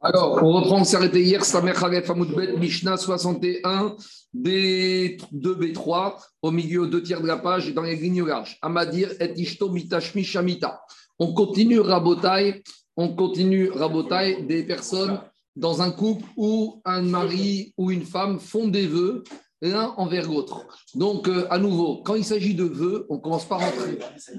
Alors, on reprend, on s'est arrêté hier, Samer Khalef Amoudbet, Mishnah 61, B2, B3, au milieu, deux tiers de la page, dans les lignes. Amadir et Ishto Mitashmi Shamita. On continue Rabotai, on continue Rabotai des personnes dans un couple où un mari ou une femme font des vœux l'un envers l'autre. Donc, euh, à nouveau, quand il s'agit de vœux, on commence pas à rentrer.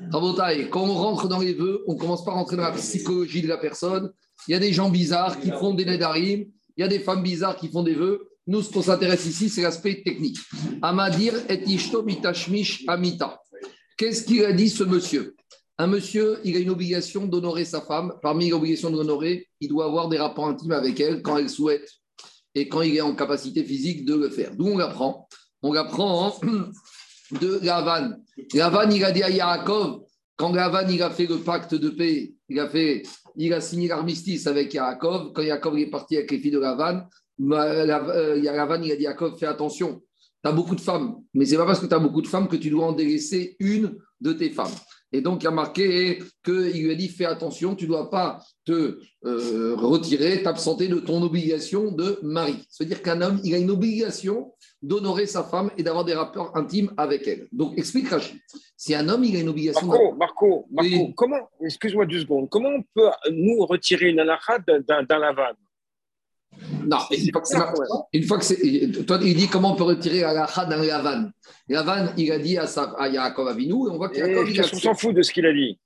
Rabotai, quand on rentre dans les vœux, on commence pas à rentrer dans la psychologie de la personne il y a des gens bizarres qui font des nedarim, il y a des femmes bizarres qui font des vœux. Nous, ce qu'on s'intéresse ici, c'est l'aspect technique. Amadir et ishto mitashmish amita. Qu'est-ce qu'il a dit ce monsieur? Un monsieur, il a une obligation d'honorer sa femme. Parmi l'obligation de l'honorer, il doit avoir des rapports intimes avec elle quand elle souhaite et quand il est en capacité physique de le faire. D'où on l'apprend? On l'apprend de Lavan. Lavan, il a dit à Yaakov, quand Lavan il a fait le pacte de paix, il a fait il a signé l'armistice avec Yaakov. Quand Yaakov est parti avec les filles de Lavan, euh, Lavan a dit Yaakov, fais attention, tu as beaucoup de femmes, mais c'est pas parce que tu as beaucoup de femmes que tu dois en délaisser une de tes femmes. Et donc, il a marqué qu'il lui a dit fais attention, tu ne dois pas te euh, retirer, t'absenter de ton obligation de mari. C'est-à-dire qu'un homme, il a une obligation d'honorer sa femme et d'avoir des rapports intimes avec elle. Donc, explique Rachid. Si un homme, il a une obligation. Marco, Marco, Marco comment, excuse-moi deux secondes, comment on peut nous retirer une halakha d'un lavane non, une fois que c'est. Une fois que c'est toi, il dit comment on peut retirer la d'un Lavan. Lavan, il a dit à, sa, à Yaakov Avinu, et on voit qu'Yaakov. On s'en fout de ce qu'il a dit.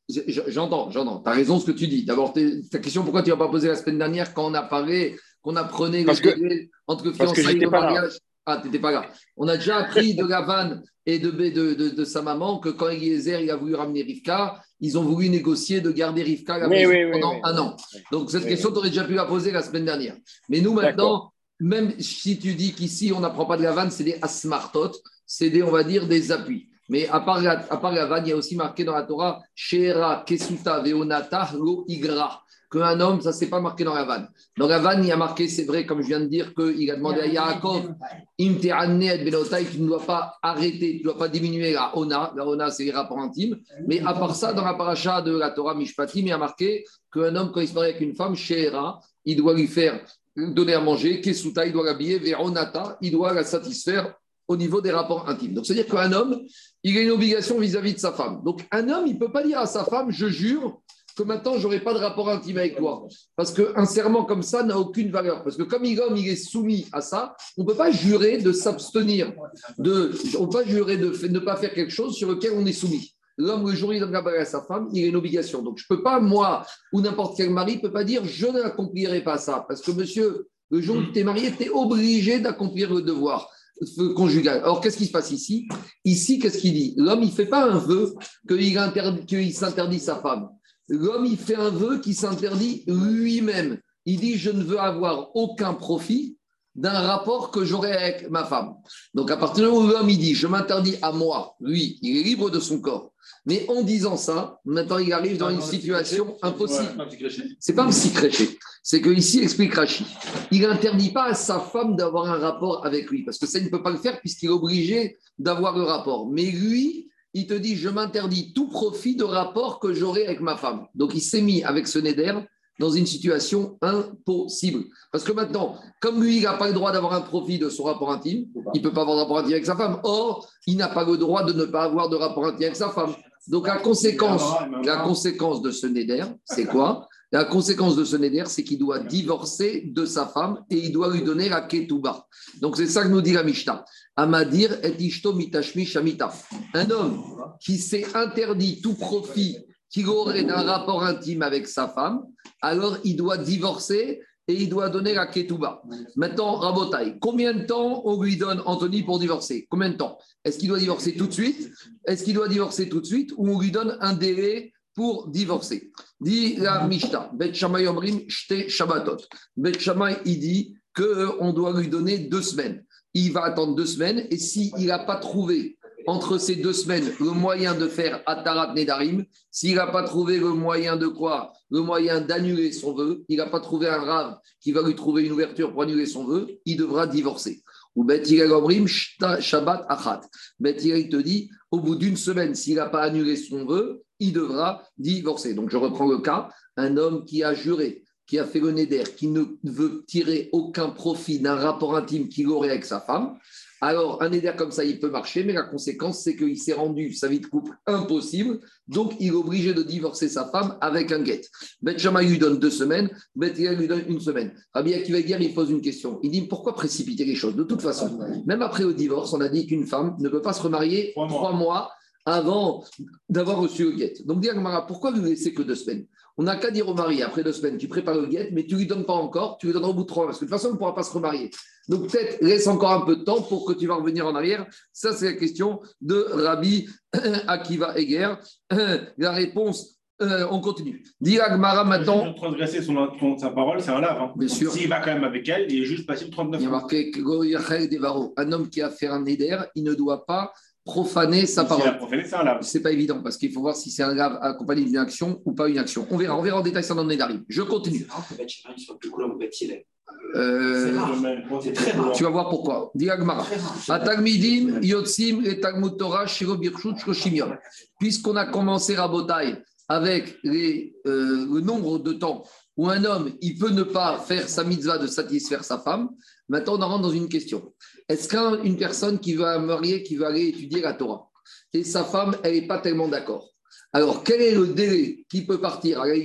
J'entends, j'entends. Tu as raison ce que tu dis. D'abord, ta question, pourquoi tu n'as pas posé la semaine dernière quand on a parlé, qu'on apprenait parce le entre fiançailles et mariage Ah, tu n'étais pas là. On a déjà appris de Lavan et de, de, de, de, sa maman que quand Eliezer il a voulu ramener Rivka, ils ont voulu négocier de garder Rivka pendant un an. Donc cette question, tu aurais déjà pu la poser la semaine dernière. Mais nous maintenant, même si tu dis qu'ici on n'apprend pas de la vanne, c'est des asmartot, c'est des, on va dire, des appuis. Mais à part, la, à part la vanne, il y a aussi marqué dans la Torah, Shera, Kesuta, Veonata, Lo, Igra qu'un homme, ça c'est pas marqué dans la vanne. Dans la vanne, il y a marqué, c'est vrai, comme je viens de dire, qu'il a demandé à Yaakov, tu ne dois pas arrêter, tu ne dois pas diminuer la ona. La ona, c'est les rapports intimes. Mais à part ça, dans la paracha de la Torah Mishpatim, il y a marqué qu'un homme, quand il se marie avec une femme, Shera, il doit lui faire donner à manger, Kesuta, il doit l'habiller, Veronata, il doit la satisfaire au niveau des rapports intimes. Donc, c'est-à-dire qu'un homme, il a une obligation vis-à-vis -vis de sa femme. Donc, un homme, il ne peut pas dire à sa femme, je jure que maintenant, je n'aurai pas de rapport intime avec toi. Parce qu'un serment comme ça n'a aucune valeur. Parce que comme l'homme, il est soumis à ça, on ne peut pas jurer de s'abstenir. De, on ne peut pas jurer de ne pas faire quelque chose sur lequel on est soumis. L'homme, le jour où il donne la bague à sa femme, il a une obligation. Donc, je ne peux pas, moi, ou n'importe quel mari, ne peut pas dire je n'accomplirai pas ça. Parce que, monsieur, le jour où tu es marié, tu es obligé d'accomplir le devoir conjugal. Alors, qu'est-ce qui se passe ici? Ici, qu'est-ce qu'il dit? L'homme, il ne fait pas un vœu qu'il s'interdit sa femme. L'homme, il fait un vœu qui s'interdit lui-même. Il dit, je ne veux avoir aucun profit d'un rapport que j'aurai avec ma femme. Donc, à partir du moment où l'homme, il dit, je m'interdis à moi, lui, il est libre de son corps. Mais en disant ça, maintenant, il arrive dans une situation impossible. C'est pas un petit créché. C'est que ici, explique Rachid, il n'interdit pas à sa femme d'avoir un rapport avec lui, parce que ça, il ne peut pas le faire puisqu'il est obligé d'avoir le rapport. Mais lui, il te dit, je m'interdis tout profit de rapport que j'aurai avec ma femme. Donc il s'est mis avec ce Neder dans une situation impossible. Parce que maintenant, comme lui, il n'a pas le droit d'avoir un profit de son rapport intime, il ne peut pas avoir de rapport intime avec sa femme. Or, il n'a pas le droit de ne pas avoir de rapport intime avec sa femme. Donc la conséquence, la conséquence de ce Neder, c'est quoi? La conséquence de ce neder, c'est qu'il doit divorcer de sa femme et il doit lui donner la ketouba. Donc c'est ça que nous dit la Mishnah. Amadir et ishto mitashmi. Un homme qui s'est interdit tout profit qu'il aurait d'un rapport intime avec sa femme, alors il doit divorcer et il doit donner la ketouba. Maintenant, Rabotai, combien de temps on lui donne Anthony pour divorcer? Combien de temps? Est-ce qu'il doit divorcer tout de suite? Est-ce qu'il doit divorcer tout de suite ou on lui donne un délai pour divorcer? Dit la Mishnah, Bet Shammai Omrim Shte Shabbatot. Bet Shammai, il dit qu'on doit lui donner deux semaines. Il va attendre deux semaines et s'il n'a pas trouvé entre ces deux semaines le moyen de faire Atarat Nedarim, s'il n'a pas trouvé le moyen de quoi? Le moyen d'annuler son vœu, il n'a pas trouvé un rave qui va lui trouver une ouverture pour annuler son vœu, il devra divorcer. Ou Bet Shabbat Achat. Bet il te dit, au bout d'une semaine, s'il n'a pas annulé son vœu, il devra divorcer. Donc je reprends le cas, un homme qui a juré qui a fait le Neder, qui ne veut tirer aucun profit d'un rapport intime qu'il aurait avec sa femme, alors un Neder comme ça, il peut marcher, mais la conséquence, c'est qu'il s'est rendu sa vie de couple impossible, donc il est obligé de divorcer sa femme avec un guet. Bet lui donne deux semaines, Bet lui donne une semaine. Rabbi Akiva il pose une question. Il dit pourquoi précipiter les choses? De toute façon, même après le divorce, on a dit qu'une femme ne peut pas se remarier trois mois avant d'avoir reçu le guet. Donc, dit pourquoi lui laisser que deux semaines? On n'a qu'à dire au mari, après deux semaines, tu prépares le guet, mais tu ne lui donnes pas encore, tu lui donnes au bout de trois mois, parce que de toute façon, on ne pourra pas se remarier. Donc, peut-être laisse encore un peu de temps pour que tu vas revenir en arrière. Ça, c'est la question de Rabbi Akiva Eger. La réponse euh, on continue. Dit Agmara maintenant. Transgresser son, sa parole, c'est un lave. Hein. Bien sûr. S'il va quand même avec elle, il est juste passé 39 Il y a marqué un homme qui a fait un éder, il ne doit pas profaner sa parole. C'est pas évident parce qu'il faut voir si c'est un lave accompagné d'une action ou pas une action. On verra, on verra en détail ça dans le Je continue. Euh, tu vas voir pourquoi. Puisqu'on a commencé Rabotai avec les, euh, le nombre de temps où un homme il peut ne pas faire sa mitzvah de satisfaire sa femme, maintenant on rentre dans une question. Est-ce qu'une personne qui va marier, qui va aller étudier la Torah, et sa femme, elle n'est pas tellement d'accord Alors, quel est le délai qui peut partir à la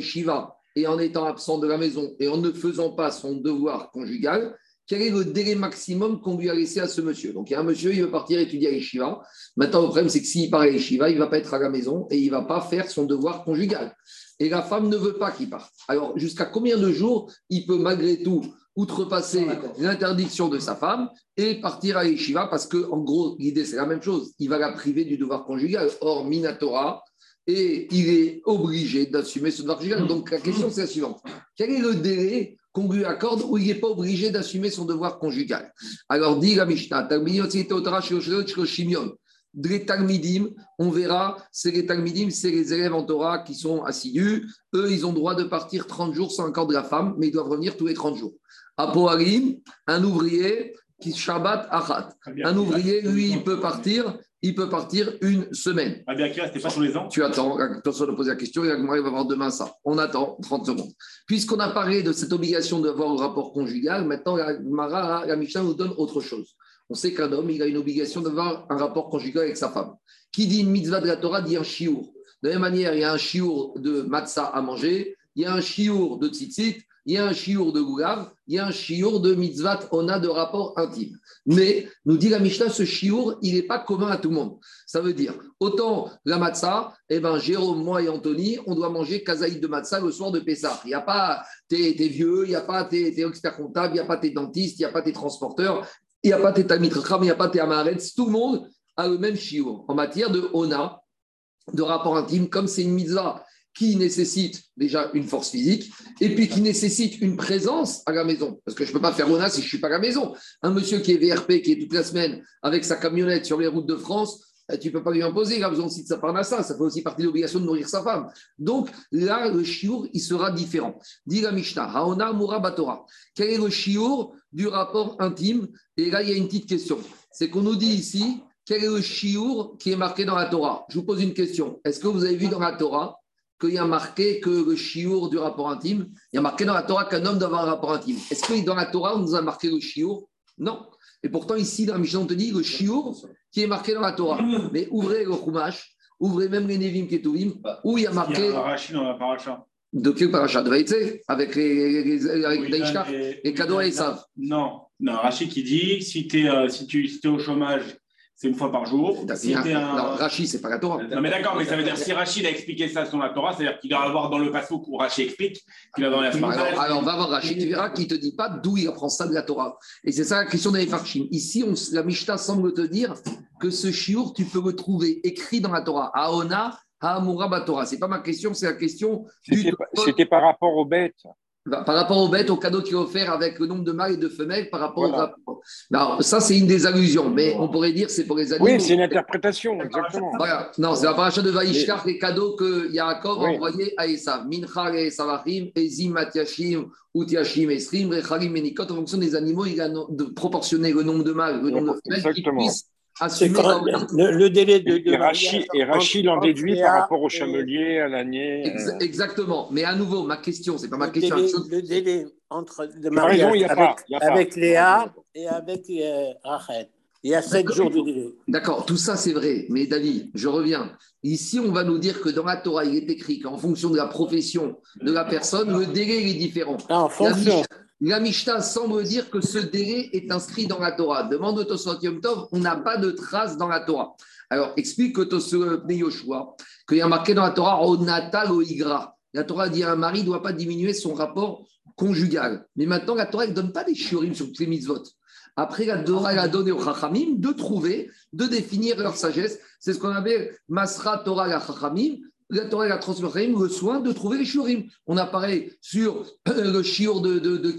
et en étant absent de la maison et en ne faisant pas son devoir conjugal quel est le délai maximum qu'on lui a laissé à ce monsieur? Donc, il y a un monsieur, il veut partir étudier à Yeshiva. Maintenant, le problème, c'est que s'il part à Yeshiva, il ne va pas être à la maison et il ne va pas faire son devoir conjugal. Et la femme ne veut pas qu'il parte. Alors, jusqu'à combien de jours il peut malgré tout outrepasser l'interdiction de sa femme et partir à Yeshiva parce que, en gros, l'idée, c'est la même chose. Il va la priver du devoir conjugal. Or, Minatora, et il est obligé d'assumer ce devoir conjugal. Donc, la question, c'est la suivante. Quel est le délai qu'on lui accorde où il n'est pas obligé d'assumer son devoir conjugal? Alors, dit la Mishnah, les Talmidim, on verra, c'est les Talmidim, c'est les élèves en Torah qui sont assidus. Eux, ils ont droit de partir 30 jours sans accord de la femme, mais ils doivent revenir tous les 30 jours. Un ouvrier qui Shabbat Achat. Un ouvrier, lui, il peut partir, il peut partir une semaine. Ah bien, c'était pas sur les ans? Tu attends, attention de poser la question, il va voir demain ça. On attend 30 secondes. Puisqu'on a parlé de cette obligation d'avoir un rapport conjugal, maintenant la Mara, la Mishnah nous donne autre chose. On sait qu'un homme, il a une obligation d'avoir un rapport conjugal avec sa femme. Qui dit une mitzvah de la Torah dit un chiour. De la même manière, il y a un chiour de matzah à manger, il y a un chiour de tzitzit, il y a un chiour de goulav, il y a un chiour de mitzvah a de rapport intime. Mais, nous dit la Mishnah, ce chiour, il n'est pas commun à tout le monde. Ça veut dire, autant la matzah, eh ben, Jérôme, moi et Anthony, on doit manger kazaïd de matzah le soir de Pessah. Il n'y a pas tes, vieux, il n'y a pas tes, experts comptables, il n'y a pas tes dentistes, il n'y a pas tes transporteurs, il n'y a pas tes tamitracham, il n'y a pas tes amarets. Tout le monde a le même chiour en matière de ona, de rapport intime, comme c'est une mitzvah qui nécessite déjà une force physique et puis qui nécessite une présence à la maison. Parce que je ne peux pas faire Mona si je ne suis pas à la maison. Un monsieur qui est VRP, qui est toute la semaine avec sa camionnette sur les routes de France, eh, tu ne peux pas lui imposer, il a besoin aussi de sa parnassa, ça fait aussi partie de l'obligation de nourrir sa femme. Donc là, le chiour, il sera différent. Dit la Mishnah, Haona Mura Batora. Quel est le chiour du rapport intime? Et là, il y a une petite question. C'est qu'on nous dit ici, quel est le chiour qui est marqué dans la Torah? Je vous pose une question. Est-ce que vous avez vu dans la Torah qu'il y a marqué que le chiour du rapport intime, il y a marqué dans la Torah qu'un homme doit avoir un rapport intime. Est-ce que dans la Torah, on nous a marqué le chiour Non. Et pourtant, ici, dans la Mishnah, on te dit le chiour qui est marqué dans la Torah. Mais ouvrez le Chumash, ouvrez même les Nevim Ketuvim, où il y a marqué. Il y a dans la paracha. De quel paracha? De Vaïtse Avec les, les, avec et cadeaux et Esav Non, non, Rachid qui dit si, es, euh, si tu es au chômage c'est une fois par jour. Si un... Non, Rachid, c'est pas la Torah. Non, mais d'accord, mais ça veut dire si Rachid a expliqué ça sur la Torah, c'est-à-dire qu'il doit avoir dans le passage où Rachid explique qu'il va dans la alors, alors, va voir Rachid, tu verras qu'il ne te dit pas d'où il apprend ça de la Torah. Et c'est ça la question des Farshim. Ici, on, la Mishnah semble te dire que ce chiour, tu peux le trouver écrit dans la Torah. Aona, Haamura Torah. Ce n'est pas ma question, c'est la question du. C'était par rapport aux bêtes. Bah, par rapport aux bêtes, au cadeau qui est offert avec le nombre de mâles et de femelles par rapport au Alors, ça, c'est une des allusions, mais on pourrait dire c'est pour les animaux. Oui, c'est une interprétation, exactement. Voilà. Non, c'est la paracha de Vaishkar, les cadeaux que Yaakov a envoyés à Esav. Mincha et Savachim, Ezim, Matiashim, Utiashim, Esrim, Rechalim, Menikot. En fonction des animaux, il a de proportionner le nombre de mâles, le nombre de femelles qui puissent le, délai de. et, Rachid, en déduit par rapport au chamelier, à l'année. Euh. exactement. Mais à nouveau, ma question, c'est pas ma question. le délai entre le mariage avec, Léa et avec euh, Rachel. Il y a sept jours de délai. D'accord, tout ça c'est vrai. Mais David, je reviens. Ici, on va nous dire que dans la Torah, il est écrit qu'en fonction de la profession de la personne, le délai est différent. Ah, en fonction. La Mishnah semble dire que ce délai est inscrit dans la Torah. Demande au Tosot Tov, on n'a pas de trace dans la Torah. Alors, explique au Tosot Yoshua qu'il y a marqué dans la Torah Onatal Igra. La Torah dit un mari ne doit pas diminuer son rapport conjugal. Mais maintenant, la Torah ne donne pas des shiurim sur toutes les mitzvot. Après, la Torah a donné aux Chachamim de trouver, de définir leur sagesse. C'est ce qu'on avait Masra Torah la Chachamim la Torah a transmis le soin de trouver les shurim. On a pareil sur le shiur de, de.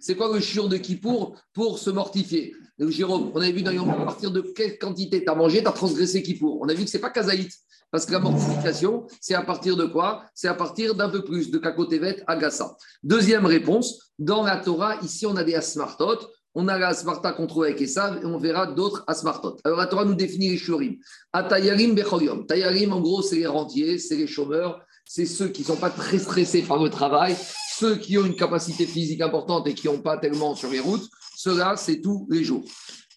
C'est quoi le shiur de Kippour pour se mortifier? Jérôme, on avait vu dans à partir de quelle quantité tu as mangé, tu as transgressé Kippour. On a vu que ce n'est pas kazaït. Parce que la mortification, c'est à partir de quoi? C'est à partir d'un peu plus de kakotevet agassa. Deuxième réponse, dans la Torah, ici on a des asmartot, on a la Asmarta qu'on trouve avec Esav et on verra d'autres Asmartot. Alors la Torah nous définit les Shurim. Atayarim Bechoyom. Tayarim, en gros, c'est les rentiers, c'est les chômeurs, c'est ceux qui ne sont pas très stressés par le travail, ceux qui ont une capacité physique importante et qui n'ont pas tellement sur les routes. Cela, c'est tous les jours.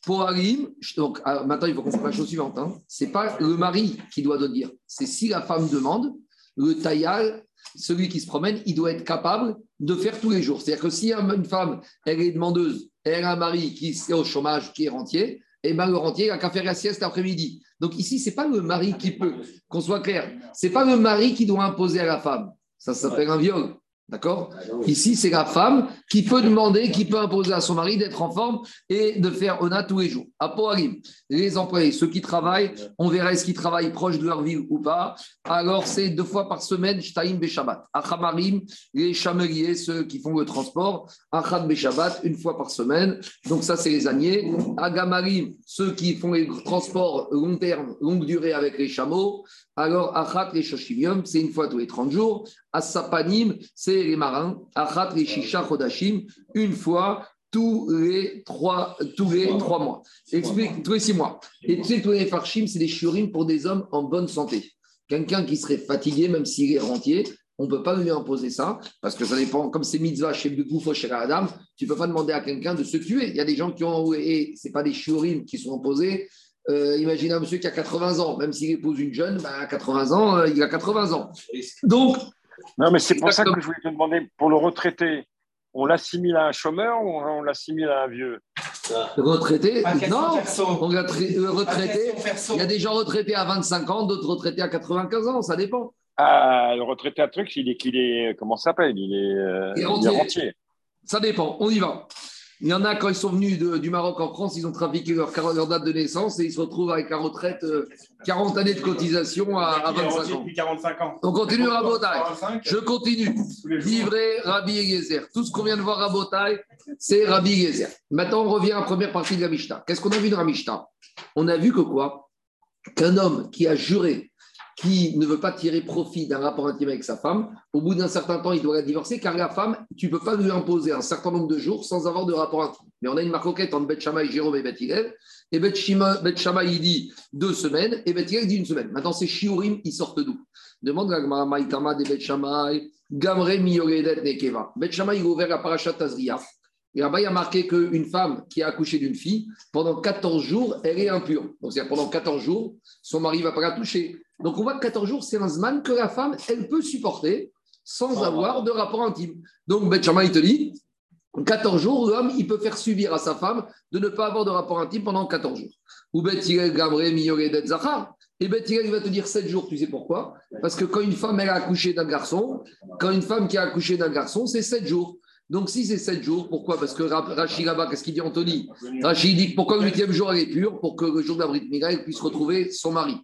Pour Arim, donc ah, maintenant il faut qu'on fasse la chose suivante. Hein. Ce n'est pas le mari qui doit le dire. C'est si la femme demande, le taillal, celui qui se promène, il doit être capable de faire tous les jours. C'est-à-dire que si une femme, elle est demandeuse elle a un mari qui est au chômage, qui est rentier, et bien le rentier n'a qu'à faire la sieste l'après-midi. Donc ici, ce n'est pas le mari qui peut, qu'on soit clair, ce n'est pas le mari qui doit imposer à la femme. Ça s'appelle un viol. D'accord Ici, c'est la femme qui peut demander, qui peut imposer à son mari d'être en forme et de faire ONA tous les jours. Apoarim, les employés, ceux qui travaillent, on verra est-ce qu'ils travaillent proche de leur ville ou pas. Alors, c'est deux fois par semaine, Shtaim Beshabbat. Achamarim, les chameliers, ceux qui font le transport. Achad Beshabbat, une fois par semaine. Donc, ça, c'est les âniers. Agamarim, ceux qui font les transports long terme, longue durée avec les chameaux. Alors, Achat les Shoshimium, c'est une fois tous les 30 jours. Asapanim, c'est les marins. Achat les Shisha Chodashim, une fois tous les trois, tous les trois mois. Explique, tous les six mois. Et tu sais, tous les farshim, c'est des shurim pour des hommes en bonne santé. Quelqu'un qui serait fatigué, même s'il est rentier, on ne peut pas lui imposer ça, parce que ça dépend, comme c'est mitzvah chez Bekoufo, chez Adam, tu ne peux pas demander à quelqu'un de se tuer. Il y a des gens qui ont, et ce pas des shurim qui sont imposés, euh, imaginez un monsieur qui a 80 ans, même s'il épouse une jeune, bah, à 80 ans, euh, il a 80 ans. Donc. Non, mais c'est pour ça que je voulais te demander, pour le retraité, on l'assimile à un chômeur ou on l'assimile à un vieux? Retraité Non, on a euh, retraité. Il y a des gens retraités à 25 ans, d'autres retraités à 95 ans, ça dépend. Ah, le retraité à truc, il est, qu'il est, comment ça s'appelle? Il est, rentier. Ça dépend, on y va. Il y en a, quand ils sont venus du Maroc en France, ils ont trafiqué leur, date de naissance et ils se retrouvent avec la retraite 40 euh, années de cotisation à, 25 ans. 45 ans. On continue Rabotaille. Je continue. Livrer Rabbi Yezer. Tout ce qu'on vient de voir Rabotaille, c'est Rabbi Yezer. Maintenant, on revient à la première partie de la Mishnah. Qu'est-ce qu'on a vu dans la Mishnah? On a vu que quoi? Qu'un homme qui a juré qui ne veut pas tirer profit d'un rapport intime avec sa femme, au bout d'un certain temps, il doit la divorcer, car la femme, tu ne peux pas lui imposer un certain nombre de jours sans avoir de rapport intime. Mais on a une marcoquette entre Beth Shammai, Jérôme et Beth et Beth Shammai, il dit deux semaines, et Beth dit une semaine. Maintenant, ces shiurim, ils sortent d'où? Demande à Maïtama de Beth Shammai, Gamre Miyoredet Nekeva. Beth il a la parachat Tazria. Et là-bas, il y a marqué qu'une femme qui a accouché d'une fille, pendant 14 jours, elle est impure. Donc, c'est-à-dire pendant 14 jours, son mari ne va pas la toucher. Donc on voit que 14 jours, c'est un zman que la femme, elle peut supporter sans avoir de rapport intime. Donc Bet il te dit, 14 jours, l'homme, il peut faire subir à sa femme de ne pas avoir de rapport intime pendant 14 jours. Ou Bet Gabré Zachar. Et Bet il va te dire 7 jours, tu sais pourquoi? Parce que quand une femme, elle a accouché d'un garçon, quand une femme qui a accouché d'un garçon, c'est 7 jours. Donc, si c'est 7 jours, pourquoi? Parce que Rachid là-bas, qu'est-ce qu'il dit Anthony? Rachid dit pourquoi le huitième jour elle est pure? Pour que le jour d'Abrit Mira, elle puisse retrouver son mari.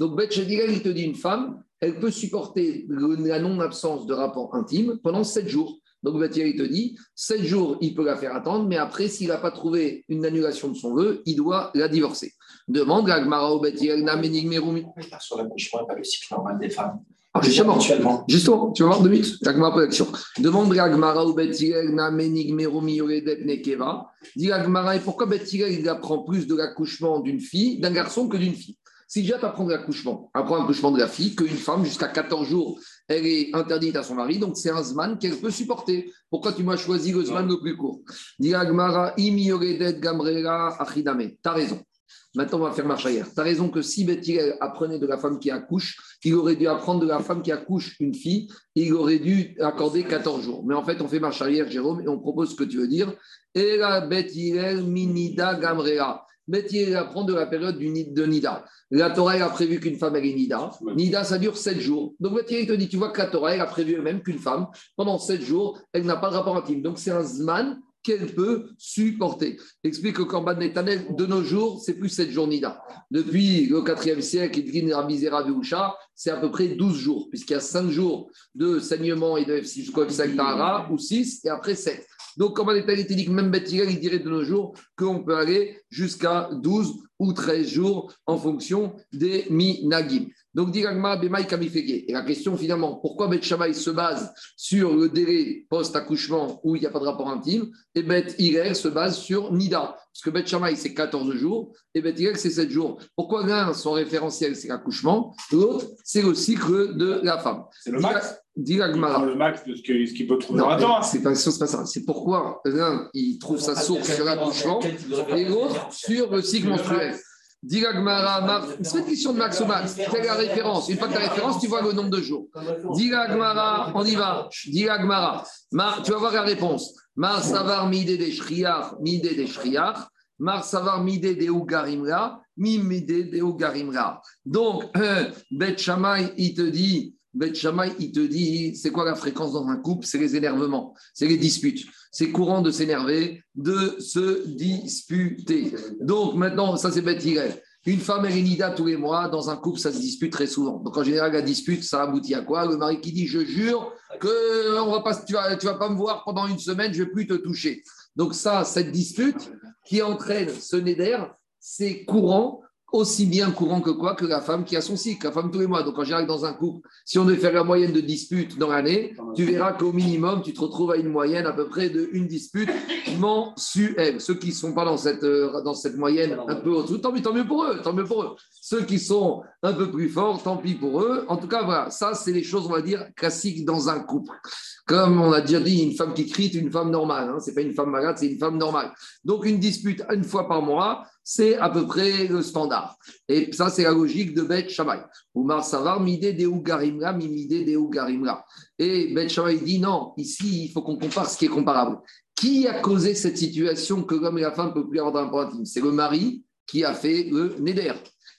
Donc, Beth il te dit une femme, elle peut supporter la non-absence de rapport intime pendant sept jours. Donc, Beth il te dit, sept jours, il peut la faire attendre, mais après, s'il n'a pas trouvé une annulation de son vœu, il doit la divorcer. Demande à Gmara au Beth Sur la bouche, pas le cycle normal des femmes? Ah, justement, justement, tu vas voir deux minutes. Agmara pose l'action. Demande Agmara ou Betirel na menig meromi yoredet nekeva. Dit Agmara, et pourquoi Betirel il apprend plus de l'accouchement d'une fille, d'un garçon que d'une fille? Si déjà tu apprends de l'accouchement, apprends l'accouchement de la fille, qu'une femme jusqu'à 14 jours, elle est interdite à son mari, donc c'est un zman qu'elle peut supporter. Pourquoi tu m'as choisi le zman le plus court? T'as raison. Maintenant, on va faire marche arrière. Tu as raison que si Bethilel apprenait de la femme qui accouche, il aurait dû apprendre de la femme qui accouche une fille et il aurait dû accorder 14 jours. Mais en fait, on fait marche arrière, Jérôme, et on propose ce que tu veux dire. Et la Bethilel minida gamrea. Bethilel apprend de la période du, de Nida. La Torah a prévu qu'une femme elle est Nida. Nida, ça dure 7 jours. Donc Bethilel te dit tu vois que la Torah a prévu même qu'une femme, pendant 7 jours, elle n'a pas de rapport intime. Donc c'est un Zman qu'elle peut supporter. Explique que Corban Netanel, de nos jours, c'est plus cette journée-là. Depuis le 4e siècle, c'est à peu près 12 jours, puisqu'il y a 5 jours de saignement et de jusqu'au ou 6, et après 7. Donc, Corban Netanel dit que même Bethilel, il dirait de nos jours qu'on peut aller jusqu'à 12 ou 13 jours en fonction des minagim. Donc, Diragma, Bemaï, Kamifege. Et la question finalement, pourquoi Bet se base sur le délai post-accouchement où il n'y a pas de rapport intime et Bet se base sur Nida? Parce que Bet c'est 14 jours et Bet c'est 7 jours. Pourquoi l'un, son référentiel, c'est l'accouchement L'autre, c'est le cycle de la femme? C'est le max Le max de ce qu'il peut trouver dans temps. C'est pas, pas ça. C'est pourquoi l'un, il trouve sa source sur l'accouchement et l'autre sur le cycle menstruel. Digagmara, c'est une question de max ou max. Quelle est la référence Une fois que tu as la référence, tu vois le nombre de jours. Digagmara, on y va. Digagmara, tu vas voir la réponse. Mar savar mide de shriach, mide de shriach. Mar savar mide de ugarimra, mi mide de ugarimra. Donc, euh, Bet Shammai, il te dit, Bet Shammai, il te dit, c'est quoi la fréquence dans un couple? C'est les énervements, c'est les disputes c'est courant de s'énerver, de se disputer. Donc maintenant, ça c'est bête Une femme elle est nida tous les mois, dans un couple, ça se dispute très souvent. Donc en général, la dispute, ça aboutit à quoi? Le mari qui dit Je jure que on va pas, tu vas, vas pas me voir pendant une semaine, je ne vais plus te toucher. Donc ça, cette dispute qui entraîne ce néder, c'est courant aussi bien courant que quoi que la femme qui a son cycle, la femme tous les mois. Donc en général, dans un couple, si on devait faire la moyenne de disputes dans l'année, tu verras qu'au minimum, tu te retrouves à une moyenne à peu près de une dispute mensuelle. Ceux qui ne sont pas dans cette, euh, dans cette moyenne un peu au-dessus, tant mieux, tant mieux pour eux, tant mieux pour eux. Ceux qui sont un peu plus forts, tant pis pour eux. En tout cas, voilà, ça, c'est les choses, on va dire, classiques dans un couple. Comme on a déjà dit, une femme qui crie, c'est une femme normale. Hein. Ce n'est pas une femme malade, c'est une femme normale. Donc, une dispute une fois par mois, c'est à peu près le standard. Et ça, c'est la logique de Beth Shammai. Oumar Savar, midé de Ougarimra, mimide de Ougarimra. Et Beth Shammai dit non, ici, il faut qu'on compare ce qui est comparable. Qui a causé cette situation que l'homme la femme ne peuvent plus avoir intime C'est le mari qui a fait le Neder.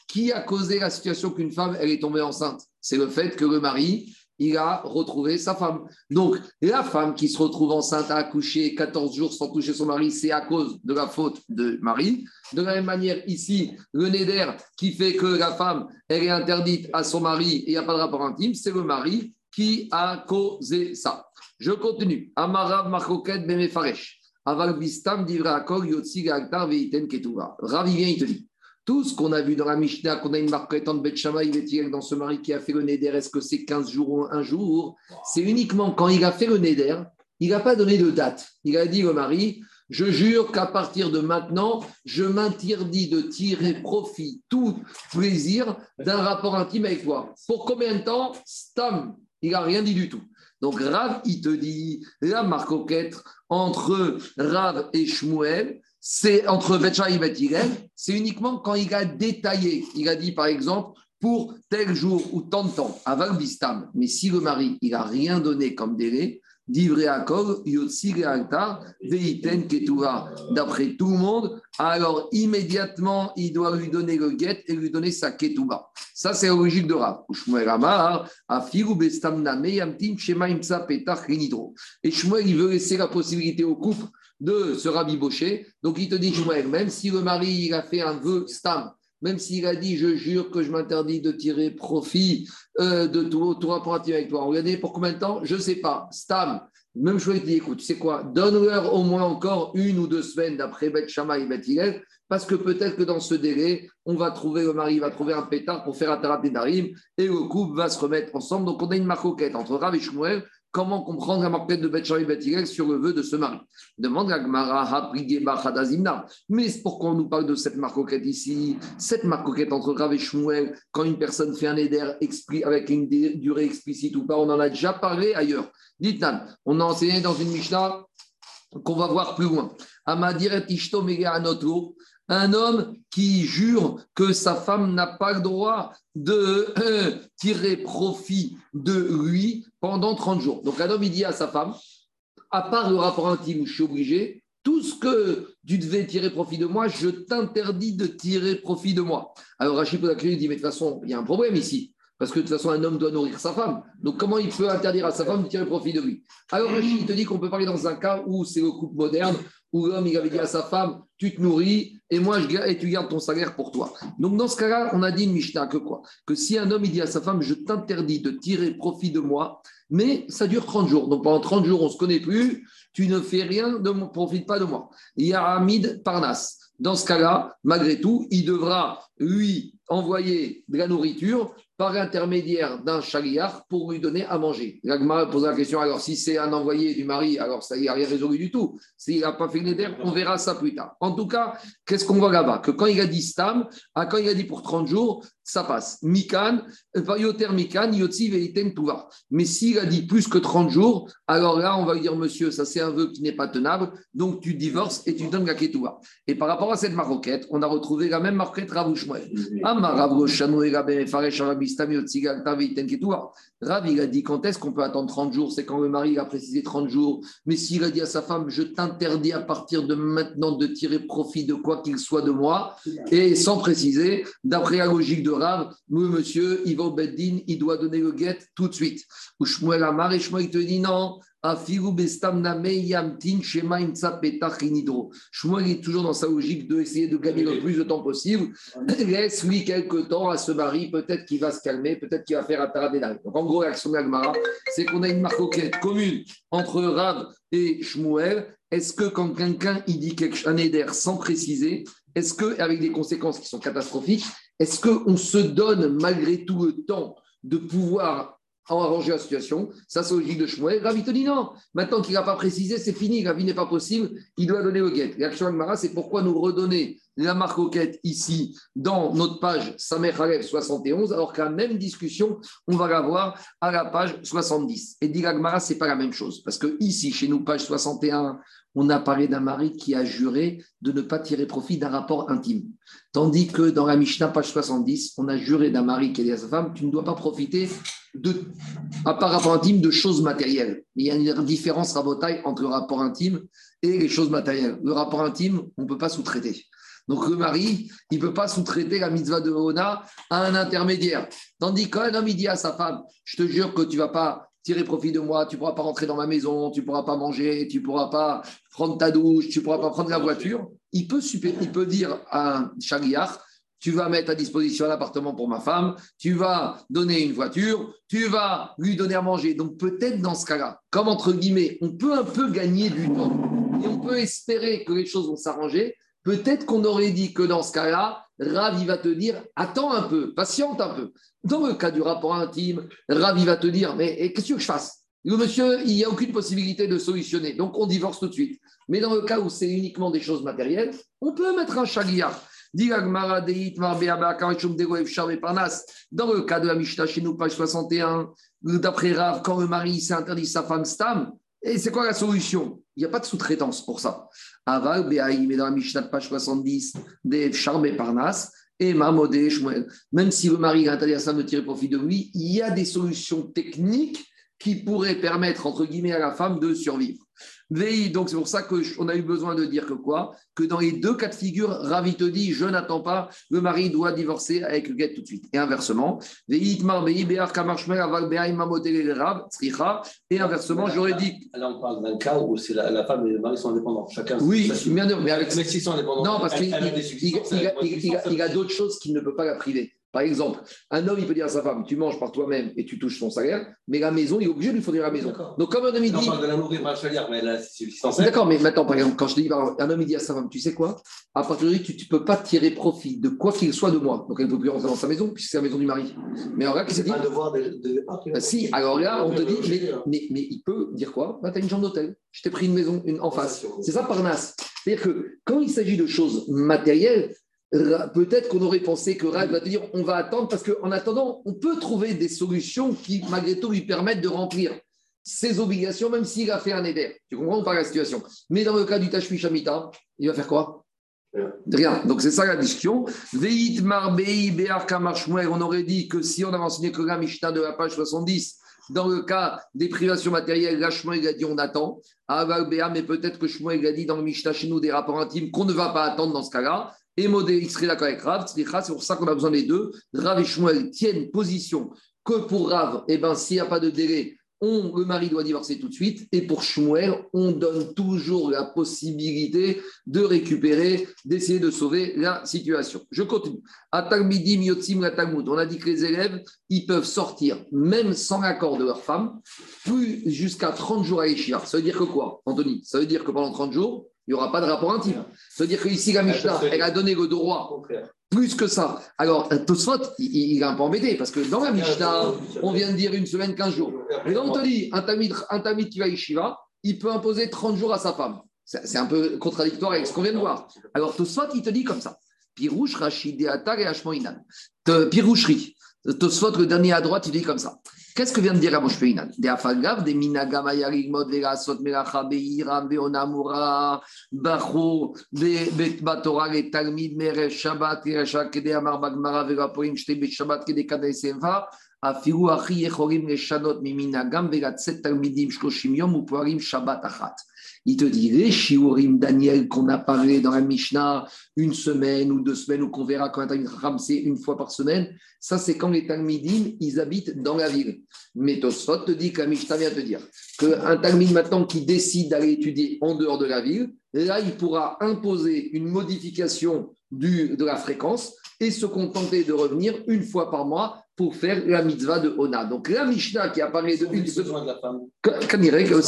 Qui a causé la situation qu'une femme, elle est tombée enceinte? C'est le fait que le mari il a retrouvé sa femme. Donc, la femme qui se retrouve enceinte à accoucher 14 jours sans toucher son mari, c'est à cause de la faute de mari. De la même manière, ici, le néder qui fait que la femme, est interdite à son mari et il n'y a pas de rapport intime, c'est le mari qui a causé ça. Je continue. Amarav Markoket Bemefaresh. Aval Bistam Divra Akol Yotsi Ketuva. Ravi vient, il te dit. Tout ce qu'on a vu dans la Mishnah, qu'on a une marque de Bet il dans ce mari qui a fait le Neder, est-ce que c'est 15 jours ou un jour? C'est uniquement quand il a fait le Neder, il n'a pas donné de date. Il a dit au mari, je jure qu'à partir de maintenant, je m'interdis de tirer profit, tout plaisir d'un rapport intime avec toi. Pour combien de temps? Stam, il n'a rien dit du tout. Donc Rav, il te dit, la marque entre Rav et Shmuel, c'est entre Betcha et Bethilel, c'est uniquement quand il a détaillé. Il a dit, par exemple, pour tel jour ou tant de temps, avant Bistam. Mais si le mari, il n'a rien donné comme délai. D'après tout le monde, alors immédiatement, il doit lui donner le guet et lui donner sa Ketuba. Ça, c'est la logique de Rav. Et Shmuel, il veut laisser la possibilité au couple de se rabibocher. Donc il te dit, même si le mari il a fait un vœu stam, même s'il a dit, je jure que je m'interdis de tirer profit euh, de tout, tout rapport avec toi, lui dit pour combien de temps? Je ne sais pas. Stam, Même je dit écoute, tu sais quoi, donne-leur au moins encore une ou deux semaines d'après Beth Shammai et Beth parce que peut-être que dans ce délai, on va trouver, le mari va trouver un pétard pour faire un tarat Darim et le couple va se remettre ensemble. Donc on a une marcoquette entre Rav et Shmuel. Comment comprendre la marquette de Shammai et sur le vœu de ce mari? Demande la Gemara Mais pourquoi on nous parle de cette marcoquette ici Cette marcoquette entre Rav et Shmuel, quand une personne fait un éder avec une durée explicite ou pas, on en a déjà parlé ailleurs. dites on a enseigné dans une Mishnah qu'on va voir plus loin. Amadir Ishto un homme qui jure que sa femme n'a pas le droit de euh, tirer profit de lui pendant 30 jours. Donc un homme, il dit à sa femme, à part le rapport intime où je suis obligé, tout ce que tu devais tirer profit de moi, je t'interdis de tirer profit de moi. Alors Rachid la dit, mais de toute façon, il y a un problème ici. Parce que de toute façon, un homme doit nourrir sa femme. Donc, comment il peut interdire à sa femme de tirer profit de lui? Alors, Rachid te dit qu'on peut parler dans un cas où c'est le couple moderne, où l'homme il avait dit à sa femme Tu te nourris et moi je, et tu gardes ton salaire pour toi. Donc, dans ce cas-là, on a dit une Mishnah que quoi? Que si un homme dit à sa femme Je t'interdis de tirer profit de moi, mais ça dure 30 jours. Donc, pendant 30 jours, on ne se connaît plus, tu ne fais rien, ne profite pas de moi. Il y a Hamid Parnas. Dans ce cas-là, malgré tout, il devra lui envoyer de la nourriture par l'intermédiaire d'un chaliar pour lui donner à manger. L'agma pose la question alors, si c'est un envoyé du mari, alors ça n'y a rien résolu du tout. S'il n'a pas fait l'éder, on verra ça plus tard. En tout cas, qu'est-ce qu'on voit là-bas? Que quand il a dit stam, à quand il a dit pour 30 jours, ça passe. Mikan, euh, yoter mikan, yotzi veiten tuva. Mais s'il a dit plus que 30 jours, alors là, on va lui dire, monsieur, ça c'est un vœu qui n'est pas tenable, donc tu divorces et tu donnes la ketouva. Et par rapport à cette maroquette, on a retrouvé la même maroquette Ravouchmoel. Rav, il a dit quand est-ce qu'on peut attendre 30 jours? C'est quand le mari a précisé 30 jours. Mais s'il a dit à sa femme, je t'interdis à partir de maintenant de tirer profit de quoi qu'il soit de moi, et sans préciser, d'après la logique de Rav, nous, monsieur, il va au Beddin, il doit donner le guet tout de suite. Ou Shmuel Amar, et Shmuel te dit non, Shmuel est toujours dans sa logique d'essayer de gagner le plus de temps possible. Laisse-lui quelques temps à ce mari, peut-être qu'il va se calmer, peut-être qu'il va faire un paradénal. Donc en gros, l'action d'Agmara, c'est qu'on a une marcoquette commune entre Rav et Shmuel. Est-ce que quand quelqu'un il dit quelque, un éder sans préciser, est-ce que avec des conséquences qui sont catastrophiques, est-ce qu'on se donne malgré tout le temps de pouvoir arranger la situation? Ça, c'est logique de Shmuel. Ravi te dit non. Maintenant qu'il n'a pas précisé, c'est fini. La vie n'est pas possible. Il doit donner le guet. L'action Agmara, c'est pourquoi nous redonner la quête ici dans notre page Samer 71, alors qu'à la même discussion, on va la voir à la page 70. Et dit Agmara, ce n'est pas la même chose. Parce que ici, chez nous, page 61, on a parlé d'un mari qui a juré de ne pas tirer profit d'un rapport intime. Tandis que dans la Mishnah, page 70, on a juré d'un mari qui a dit à sa femme, tu ne dois pas profiter de, à part rapport intime, de choses matérielles. Il y a une différence rabotaille entre le rapport intime et les choses matérielles. Le rapport intime, on ne peut pas sous-traiter. Donc le mari, il ne peut pas sous-traiter la mitzvah de Ona à un intermédiaire. Tandis qu'un homme, il dit à sa femme, je te jure que tu vas pas tirer profit de moi, tu ne pourras pas rentrer dans ma maison, tu ne pourras pas manger, tu ne pourras pas prendre ta douche, tu ne pourras pas prendre la voiture. Il peut, il peut dire à un tu vas mettre à disposition un appartement pour ma femme, tu vas donner une voiture, tu vas lui donner à manger. Donc peut-être dans ce cas-là, comme entre guillemets, on peut un peu gagner du temps et on peut espérer que les choses vont s'arranger. Peut-être qu'on aurait dit que dans ce cas-là, Ravi va te dire attends un peu, patiente un peu. Dans le cas du rapport intime, Ravi va te dire mais qu'est-ce que je fasse? Monsieur, il n'y a aucune possibilité de solutionner, donc on divorce tout de suite. Mais dans le cas où c'est uniquement des choses matérielles, on peut mettre un chagriard. Dans le cas de la Mishnah chez nous, page 61, d'après Rav, quand le mari s'est interdit sa femme Stam, et c'est quoi la solution? Il n'y a pas de sous-traitance pour ça. Aval, mais dans la Mishnah de page 70, des Charme Parnas, et Mamodé, même si le mari a interdit à femme de tirer profit de lui, il y a des solutions techniques qui pourraient permettre, entre guillemets, à la femme de survivre donc c'est pour ça qu'on a eu besoin de dire que quoi? Que dans les deux cas de figure, Ravi te dit, je n'attends pas, le mari doit divorcer avec le guet tout de suite. Et inversement, et inversement, j'aurais dit... Là, on parle d'un cas où c'est la, femme et le mari sont indépendants. Chacun Oui, bien sûr, mais avec... Mais s'ils sont indépendants, non, parce qu'il il, a d'autres choses qu'il ne peut pas la priver. Par exemple, un homme, il peut dire à sa femme, tu manges par toi-même et tu touches ton salaire, mais la maison, il est obligé de lui fournir la maison. Donc, comme un homme, il dit. de la nourrir par le salaire, mais là, c'est D'accord, mais maintenant, par exemple, quand je dis, un homme, il dit à sa femme, tu sais quoi? À partir de tu ne peux pas tirer profit de quoi qu'il soit de moi. Donc, elle ne peut plus rentrer dans sa maison, puisque c'est la maison du mari. Mais alors là, qu'est-ce qu'il dit? devoir de, de bah, Si, alors là, on te dit, mais, mais, mais, il peut dire quoi? Bah, Tu as une chambre d'hôtel, je t'ai pris une maison une, en face. C'est ça, Parnasse. C'est-à-dire que quand il s'agit de choses matérielles, peut-être qu'on aurait pensé que Rav va te dire on va attendre parce qu'en attendant, on peut trouver des solutions qui, malgré tout, lui permettent de remplir ses obligations, même s'il a fait un éder. Tu comprends pas la situation? Mais dans le cas du Tashmi Shamita, il va faire quoi? Rien. Donc c'est ça la discussion. Veit Marbei On aurait dit que si on avait enseigné que la Mishnah de la page 70, dans le cas des privations matérielles, là, il a dit on attend. mais peut-être que Shmuel a dit dans le Mishnah chez nous des rapports intimes qu'on ne va pas attendre dans ce cas-là. Et Modé, il serait d'accord avec Rav. C'est pour ça qu'on a besoin des deux. Rav et Shmuel tiennent position que pour Rav, eh ben, s'il n'y a pas de délai, on, le mari doit divorcer tout de suite. Et pour Shmuel, on donne toujours la possibilité de récupérer, d'essayer de sauver la situation. Je continue. On a dit que les élèves, ils peuvent sortir, même sans l'accord de leur femme, plus jusqu'à 30 jours à Yeshiva. Ça veut dire que quoi, Anthony? Ça veut dire que pendant 30 jours, il n'y aura pas de rapport intime. Ça veut dire qu'ici, la Mishnah, elle a donné le droit plus que ça. Alors, Tosfot, il, il, est un peu embêté parce que dans la Mishnah, on vient de dire une semaine, 15 jours. Mais là, on te dit, un tamid, un tamid qui va à il peut imposer 30 jours à sa femme. C'est un peu contradictoire avec ce qu'on vient de voir. Alors, Tosfot, il te dit comme ça. Pirouche, Rachid, Atar et Hashmoinan. Piroucherie. Tosfot, le dernier à droite, il dit comme ça. Qu'est-ce que vient de dire Ramosh Peinan Des afagav, des minagama yarigmod, vegasot, melacha, beiram, beonamura, bacho, batora, les talmid, mere, shabbat, iresha, kede amar bagmara, vegapoim, shte, be shabbat, kede afiru achi yechorim, leshanot, miminagam, vegatset, talmidim, shloshim yom, upoarim, shabbat, achat. Il te dit, les shiurim Daniel qu'on a parlé dans la Mishnah une semaine ou deux semaines, ou qu'on verra quand un Ram, c'est une fois par semaine, ça c'est quand les Talmidim, ils habitent dans la ville. Mais Tosfot te dit que la Mishnah vient te dire qu'un Talmid maintenant qui décide d'aller étudier en dehors de la ville, là il pourra imposer une modification du, de la fréquence et se contenter de revenir une fois par mois pour faire la mitzvah de Ona. Donc la Mishnah qui apparaît de une besoin de la femme.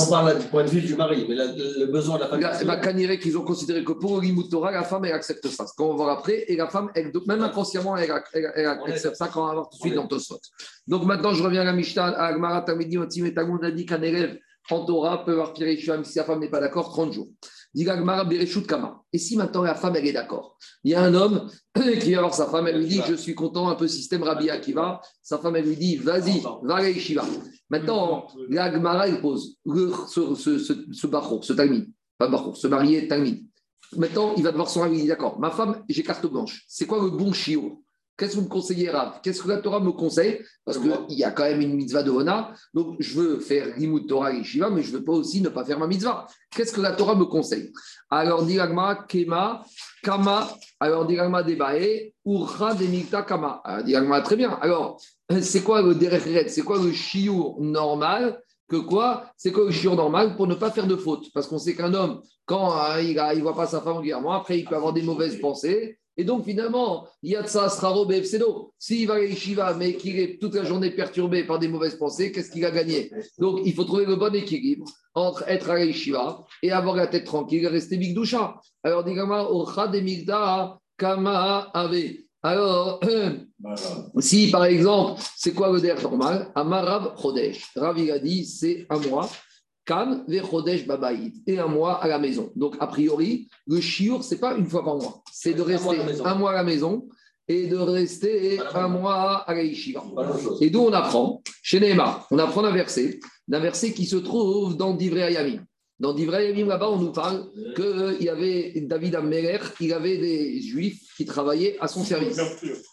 On parle du point de vue du mari, mais le besoin de la femme. Bah, qu'ils ont considéré que pour le Torah, la femme elle accepte ça. Ce qu'on va voir après, et la femme, même inconsciemment, elle, accepte ça quand on va voir tout de suite dans Tosfot. Donc maintenant, je reviens à la Mishnah, à Agmara Tamidi, Otim et on a dit qu'un élève en Torah peut avoir piré si sa femme n'est pas d'accord, 30 jours. Et si maintenant la femme, elle est d'accord Il y a un homme qui va voir sa femme, elle lui dit Je suis content, un peu système Rabbi Akiva. Sa femme, elle lui dit Vas-y, va à Yeshiva. Maintenant, la Gemara, elle pose ce, ce, ce, ce barreau, ce talmid, pas barreau, ce marié talmid. Maintenant, il va devoir son dit D'accord, ma femme, j'ai carte blanche. C'est quoi le bon chiot? Qu'est-ce que vous me conseillez, Rav? Qu'est-ce que la Torah me conseille? Parce qu'il y a quand même une mitzvah de Hona. Donc, je veux faire Limud Torah et Shiva, mais je ne veux pas aussi ne pas faire ma mitzvah. Qu'est-ce que la Torah me conseille? Alors, Diragma, Kema, Kama. Alors, Diragma, Debae, Urcha, Demikta, Kama. Alors, très bien. Alors, c'est quoi le Derechret C'est quoi le Shiur normal? Que quoi? C'est quoi le chiot normal pour ne pas faire de faute? Parce qu'on sait qu'un homme, quand hein, il ne voit pas sa femme régulièrement, après, il peut avoir des mauvaises pensées. Et donc, finalement, Yatsa Sraro Befsedo, s'il va à Yeshiva, mais qu'il est toute la journée perturbé par des mauvaises pensées, qu'est-ce qu'il a gagné? Donc, il faut trouver le bon équilibre entre être à Yeshiva et avoir la tête tranquille et rester Bigdusha. Alors, digama, Ocha Migda, Kama Ave. Alors, si par exemple, c'est quoi le der normal? Amarav Chodesh. Rav, il a dit, c'est un mois. Kam Chodesh Babaïd et un mois à la maison. Donc, a priori, le shiur, ce n'est pas une fois par mois. C'est de rester un mois à la maison et de rester un mois à la yeshiva. Et d'où on apprend Chez Neymar, on apprend un verset, d'un verset qui se trouve dans Divrei Ayamim. Dans Divrei Ayamim, là-bas, on nous parle qu'il euh, y avait David Ammeler, il avait des juifs qui travaillaient à son service.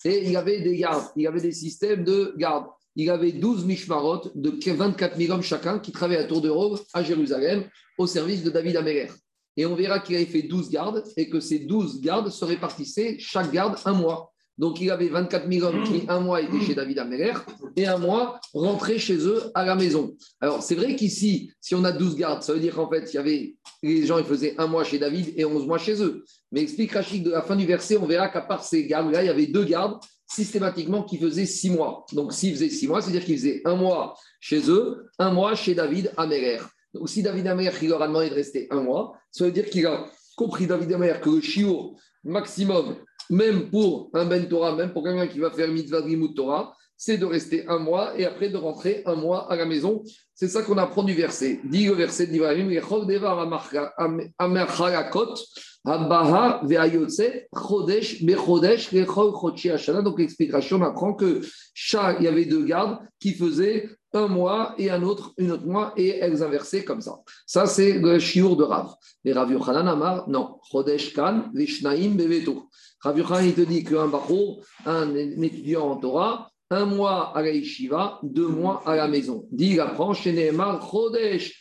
Et il y avait des gardes, il y avait des systèmes de garde il avait 12 mishmarot de 24 000 hommes chacun qui travaillaient à tour de rôle à Jérusalem au service de David Améler. Et on verra qu'il avait fait 12 gardes et que ces 12 gardes se répartissaient chaque garde un mois. Donc il avait 24 000 hommes qui un mois étaient chez David Améler et un mois rentraient chez eux à la maison. Alors c'est vrai qu'ici, si on a 12 gardes, ça veut dire qu'en fait, il y avait, les gens ils faisaient un mois chez David et 11 mois chez eux. Mais explique Rachid de la fin du verset, on verra qu'à part ces gardes-là, il y avait deux gardes systématiquement qu'il faisait six mois. Donc, s'il faisait six mois, c'est-à-dire qu'il faisait un mois chez eux, un mois chez David Améler. Donc, si David Améler, il leur a demandé de rester un mois, ça veut dire qu'il a compris, David Améler, que le chiour maximum, même pour un Ben Torah, même pour quelqu'un qui va faire mitzvah de Torah, c'est de rester un mois et après de rentrer un mois à la maison. C'est ça qu'on apprend du verset. Dit le verset donc l'explication, on apprend que chaque, il y avait deux gardes qui faisaient un mois et un autre, une autre mois, et elles inversaient comme ça. Ça, c'est le chiour de Rav. Mais Rav Yochanan Amar, non. Chodesh Kan, Vishnaim Beveto. Rav Yochanan, il te dit qu'un Bachour, un étudiant en Torah, un mois à la yeshiva, deux mois à la maison. Dit il apprend, Sheneemar Chodesh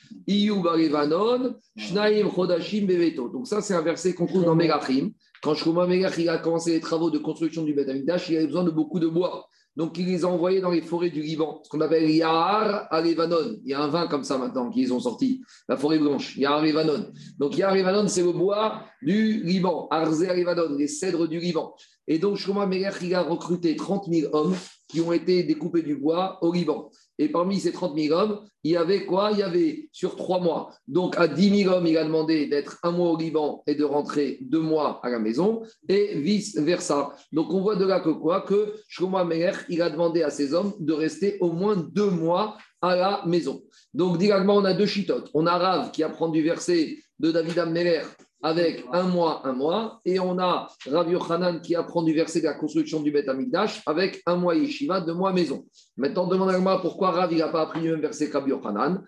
Donc ça, c'est un verset qu'on trouve dans Megachim. Quand Shlomo Megach a commencé les travaux de construction du Beth Amikdash, il avait besoin de beaucoup de bois. Donc il les a envoyés dans les forêts du Liban, ce qu'on appelle Yahar à Levanon. Il y a un vin comme ça maintenant qu'ils ont sorti, la forêt blanche, Yahar Levanon. Donc Yahar Levanon, c'est le bois du Liban, Arze Levanon, les cèdres du Liban. Et donc Shlomo Megach il a recruté 30 000 hommes qui ont été découpés du bois au Liban. Et parmi ces 30 000 hommes, il y avait quoi? Il y avait sur trois mois. Donc à 10 000 hommes, il a demandé d'être un mois au Liban et de rentrer deux mois à la maison, et vice-versa. Donc on voit de là que quoi? Que Shlomo Meher, il a demandé à ces hommes de rester au moins deux mois à la maison. Donc directement, on a deux chitotes. On a Rav qui apprend du verset de David Ammeler avec un mois, un mois, et on a Rav Yochanan qui apprend du verset de la construction du Beth Amikdash avec un mois yeshiva, deux mois maison. Maintenant, demandez moi pourquoi Rav n'a pas appris le même verset que Rav Yochanan.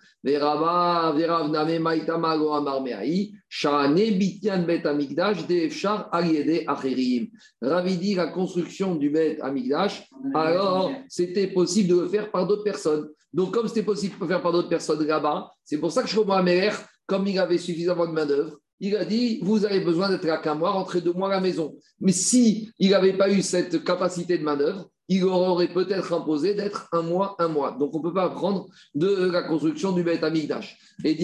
Rav dit la construction du Beth Amikdash, alors c'était possible de le faire par d'autres personnes. Donc, comme c'était possible de le faire par d'autres personnes là-bas, c'est pour ça que je comprends Améler, comme il avait suffisamment de main-d'œuvre, il a dit Vous avez besoin d'être à qu'un mois, rentrer deux mois à la maison. Mais si il n'avait pas eu cette capacité de manœuvre, il aurait peut-être imposé d'être un mois, un mois. Donc on ne peut pas apprendre de la construction du Beth Amigdash. Et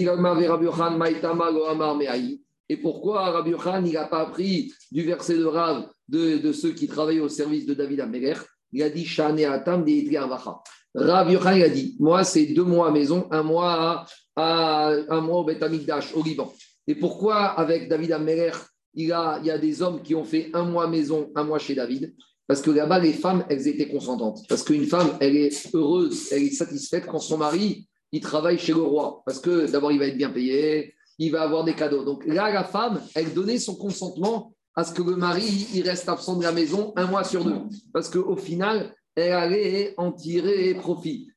et pourquoi Rabbi Khan n'a pas appris du verset de Rav de, ceux qui travaillent au service de David Améler Il a dit Shane Atam Rabbi Khan a dit Moi, c'est deux mois à maison, un mois à, un mois au Beth Amigdash, au Liban. Et pourquoi avec David Améler, il, y a des hommes qui ont fait un mois maison, un mois chez David? Parce que là-bas, les femmes, elles étaient consentantes. Parce qu'une femme, elle est heureuse, elle est satisfaite quand son mari, il travaille chez le roi. Parce que d'abord, il va être bien payé, il va avoir des cadeaux. Donc là, la femme, elle donnait son consentement à ce que le mari, il reste absent de la maison un mois sur deux. Parce qu'au final, elle allait en tirer profit.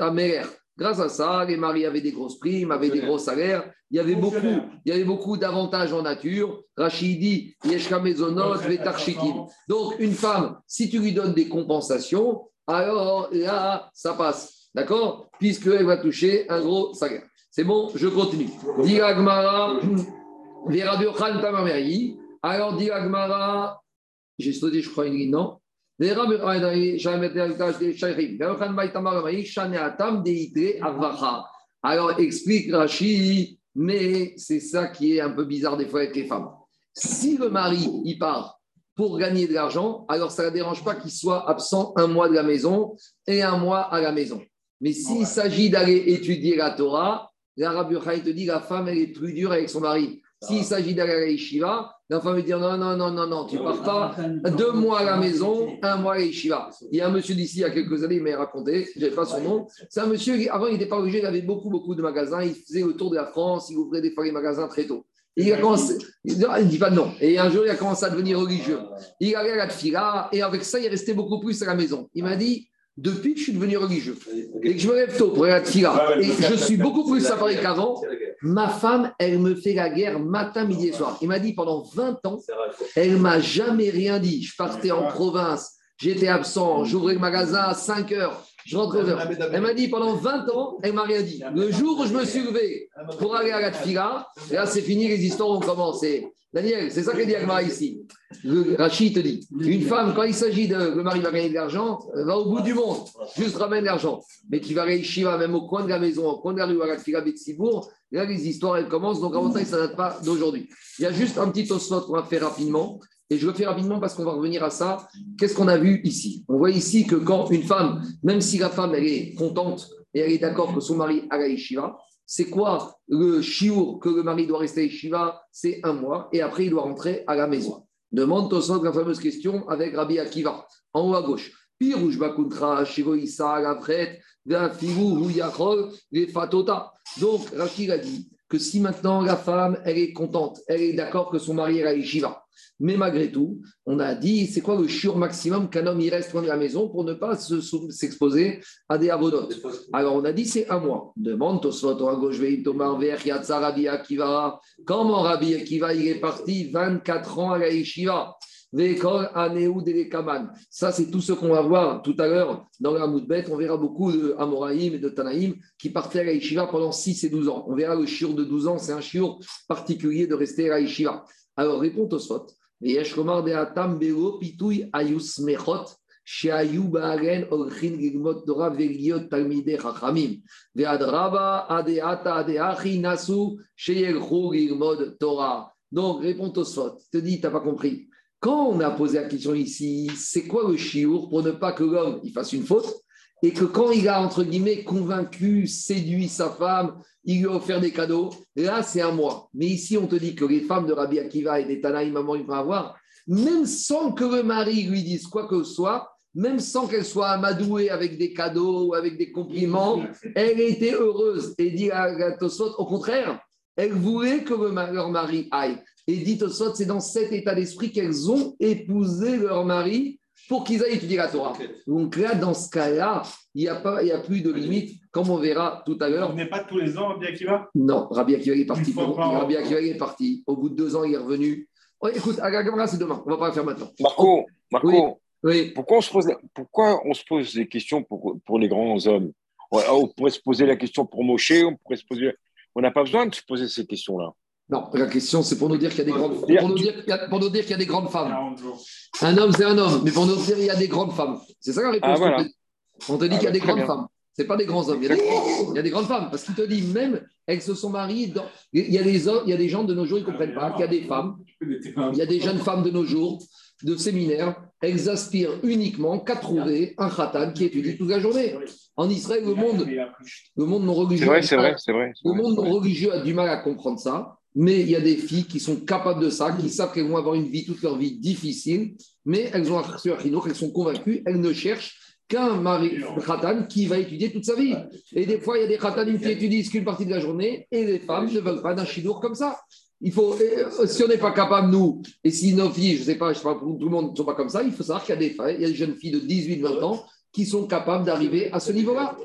Améler. Grâce à ça, les maris avaient des grosses primes, avaient des gros salaires. Il y avait beaucoup, il y avait beaucoup d'avantages en nature. Rachidi, Yeshka Mezonot, Donc, une femme, si tu lui donnes des compensations, alors là, ça passe. D'accord? Puisqu'elle va toucher un gros salaire. C'est bon, je continue. Diragmara, Alors, Diragmara, j'ai sauté, je crois, une ligne, non? Alors explique Rashi, mais c'est ça qui est un peu bizarre des fois avec les femmes. Si le mari il part pour gagner de l'argent, alors ça ne dérange pas qu'il soit absent un mois de la maison et un mois à la maison. Mais s'il s'agit d'aller étudier la Torah, l'arabe te dit la femme elle est plus dure avec son mari. S'il s'agit d'aller à la yeshiva, l'enfant va dire non, non, non, non, non, tu pars pas deux mois à la maison, un mois à la yeshiva. Il y a un monsieur d'ici, il y a quelques années, il m'a raconté, je n'ai pas son nom. C'est un monsieur, avant, il n'était pas obligé, il avait beaucoup, beaucoup de magasins. Il faisait le tour de la France, il ouvrait des fois les magasins très tôt. Et il a commencé, il ne dit pas non. Et un jour, il a commencé à devenir religieux. Il allait à la tfila, et avec ça, il restait beaucoup plus à la maison. Il m'a dit, depuis que je suis devenu religieux et que je me lève tôt pour aller à la et je suis beaucoup plus safari qu'avant, ma femme, elle me fait la guerre matin, midi et soir. Il m'a dit pendant 20 ans, elle m'a jamais rien dit. Je partais en province, j'étais absent, j'ouvrais le magasin à 5 heures, je rentre aux heures. Elle m'a dit pendant 20 ans, elle m'a rien dit. Le jour où je me suis levé pour aller à la là c'est fini, les histoires ont commencé. Daniel, c'est ça que dit Agmara ici. Le Rachid te dit une femme, quand il s'agit de le mari va gagner de l'argent, va au bout du monde, juste ramène l'argent. Mais tu vas réussir même au coin de la maison, au coin de la rue, à la Tfila Betsibourg, là les histoires elles commencent, donc avant ça, ça date pas d'aujourd'hui. Il y a juste un petit osnot qu'on va faire rapidement. Et je le fais rapidement parce qu'on va revenir à ça. Qu'est-ce qu'on a vu ici? On voit ici que quand une femme, même si la femme, elle est contente et elle est d'accord que son mari a la yeshiva, c'est quoi le chiour que le mari doit rester à yeshiva? C'est un mois et après il doit rentrer à la maison. Demande Tosot la fameuse question avec Rabbi Akiva, en haut à gauche. Donc, Rachid a dit que si maintenant la femme, elle est contente, elle est d'accord que son mari est à yeshiva, mais malgré tout, on a dit, c'est quoi le chiur maximum qu'un homme y reste loin de la maison pour ne pas s'exposer à des avodotes Alors on a dit, c'est un mois. Demande Tosfot, à gauche, Rabbi Akiva. Comment Rabbi Akiva, il est parti 24 ans à la yeshiva ça, c'est tout ce qu'on va voir tout à l'heure dans la Moudbet. On verra beaucoup de Amoraïm et de Tanaïm qui partaient à la pendant 6 et 12 ans. On verra le chiur de 12 ans, c'est un chiur particulier de rester à la. Alors, réponds au spot. Donc, réponds au spot. Te dis, tu n'as pas compris. Quand on a posé la question ici, c'est quoi le chiour pour ne pas que l'homme il fasse une faute et que quand il a, entre guillemets, convaincu, séduit sa femme, il lui a offert des cadeaux, là, c'est un mois. Mais ici, on te dit que les femmes de Rabbi Akiva et des Tanaï, maman, ils vont avoir, même sans que le mari lui dise quoi que ce soit, même sans qu'elle soit amadouée avec des cadeaux ou avec des compliments, elle était heureuse. Et dit à Tosot, au contraire, elle voulait que leur mari aille. Et dit au c'est dans cet état d'esprit qu'elles ont épousé leur mari pour qu'ils aillent étudier la Torah. Donc là, dans ce cas-là, il n'y a, pas, il a plus de limite, comme on verra tout à l'heure. On n'est pas tous les ans Rabbi Akiva? Non, Rabbi Akiva est parti. Rabbi Akiva est parti. Au bout de deux ans, il est revenu. Oh, écoute, à la c'est demain. On ne va pas le faire maintenant. Marco, Marco oui. Pourquoi, on se pose, pourquoi on se pose des questions pour, pour les grands hommes? On pourrait se poser la question pour Moshe, on pourrait se poser... On n'a pas besoin de se poser ces questions-là. Non, la question, c'est pour nous dire qu'il y a des grandes, pour nous dire, pour nous dire qu'il y a des grandes femmes. Un homme, c'est un homme, mais pour nous dire qu'il y a des grandes femmes. C'est ça la réponse. Ah, on te dit qu'il y a ah, des grandes femmes. Ce n'est pas des grands hommes. Il y, a des, il y, a des, grandes femmes. Parce qu'il te dit, même elles se sont mariées. Dans... Il, y a des hommes, il y a des gens de nos jours, ils ne comprennent pas qu'il y a des femmes. Il y a des jeunes femmes de nos jours, de séminaires. Elles aspirent uniquement qu'à trouver un khatan qui étudie toute la journée. En Israël, le monde, le monde non religieux. C'est vrai, c'est vrai, vrai, Le monde non religieux a du mal à comprendre ça. Mais il y a des filles qui sont capables de ça, qui savent qu'elles vont avoir une vie, toute leur vie difficile, mais elles ont reçu un elles sont convaincues, elles ne cherchent qu'un mari khatan qui va étudier toute sa vie. Et des fois, il y a des khatanim qui étudient qu'une partie de la journée, et les femmes ne veulent pas d'un chidour comme ça. Il faut, euh, si on n'est pas capable, nous, et si nos filles, je ne sais pas, je sais pas, tout le monde ne sont pas comme ça, il faut savoir qu'il y a des, il y a des jeunes filles de 18-20 ans qui sont capables d'arriver à ce niveau-là.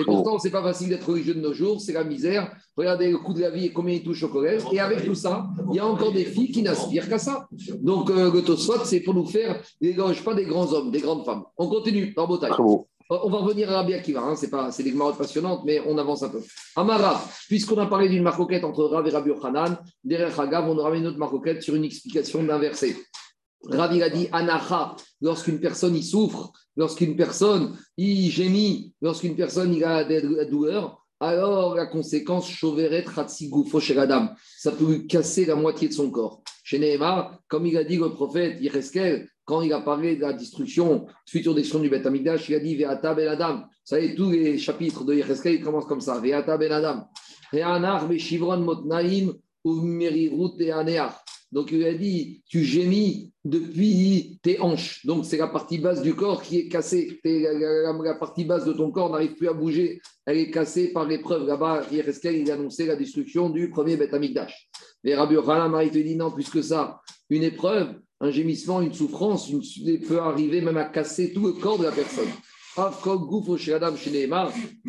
Et pourtant, c'est pas facile d'être religieux de nos jours, c'est la misère. Regardez le coût de la vie et combien il touche au collège. Et avec tout ça, il y a encore des filles qui n'aspirent qu'à ça. Donc, euh, le Tosfot, c'est pour nous faire, l'éloge pas des grands hommes, des grandes femmes. On continue, par taille. On va revenir à Rabbi Akiva, hein, c'est pas, c'est des marottes passionnantes, mais on avance un peu. Amara, puisqu'on a parlé d'une marcoquette entre Rav et Rabbi Yochanan, derrière Hagav, on aura une autre marcoquette sur une explication d'un verset. Ravi a dit Anacha, lorsqu'une personne y souffre, lorsqu'une personne y gémit, lorsqu'une personne y a des douleurs, alors la conséquence, Shoveret Hatsigufo chez la ça peut casser la moitié de son corps. Chez Nehemar, comme il a dit le prophète Yereskel, quand il a parlé de la destruction, future destruction du Beth Amidash, il a dit Veata Ben Adam. Vous savez, tous les chapitres de Yereskel commencent comme ça Veata Ben Adam. Ve'anar Shivron Motnaim Umerirut et donc il a dit, tu gémis depuis tes hanches. Donc c'est la partie basse du corps qui est cassée. La, partie basse de ton corps n'arrive plus à bouger. Elle est cassée par l'épreuve. Là-bas, il a annoncé la destruction du premier Beth Amikdash. Mais Rabbi Yochanan, il te dit non, plus que ça. Une épreuve, un gémissement, une souffrance, une, peut arriver même à casser tout le corps de la personne. Dans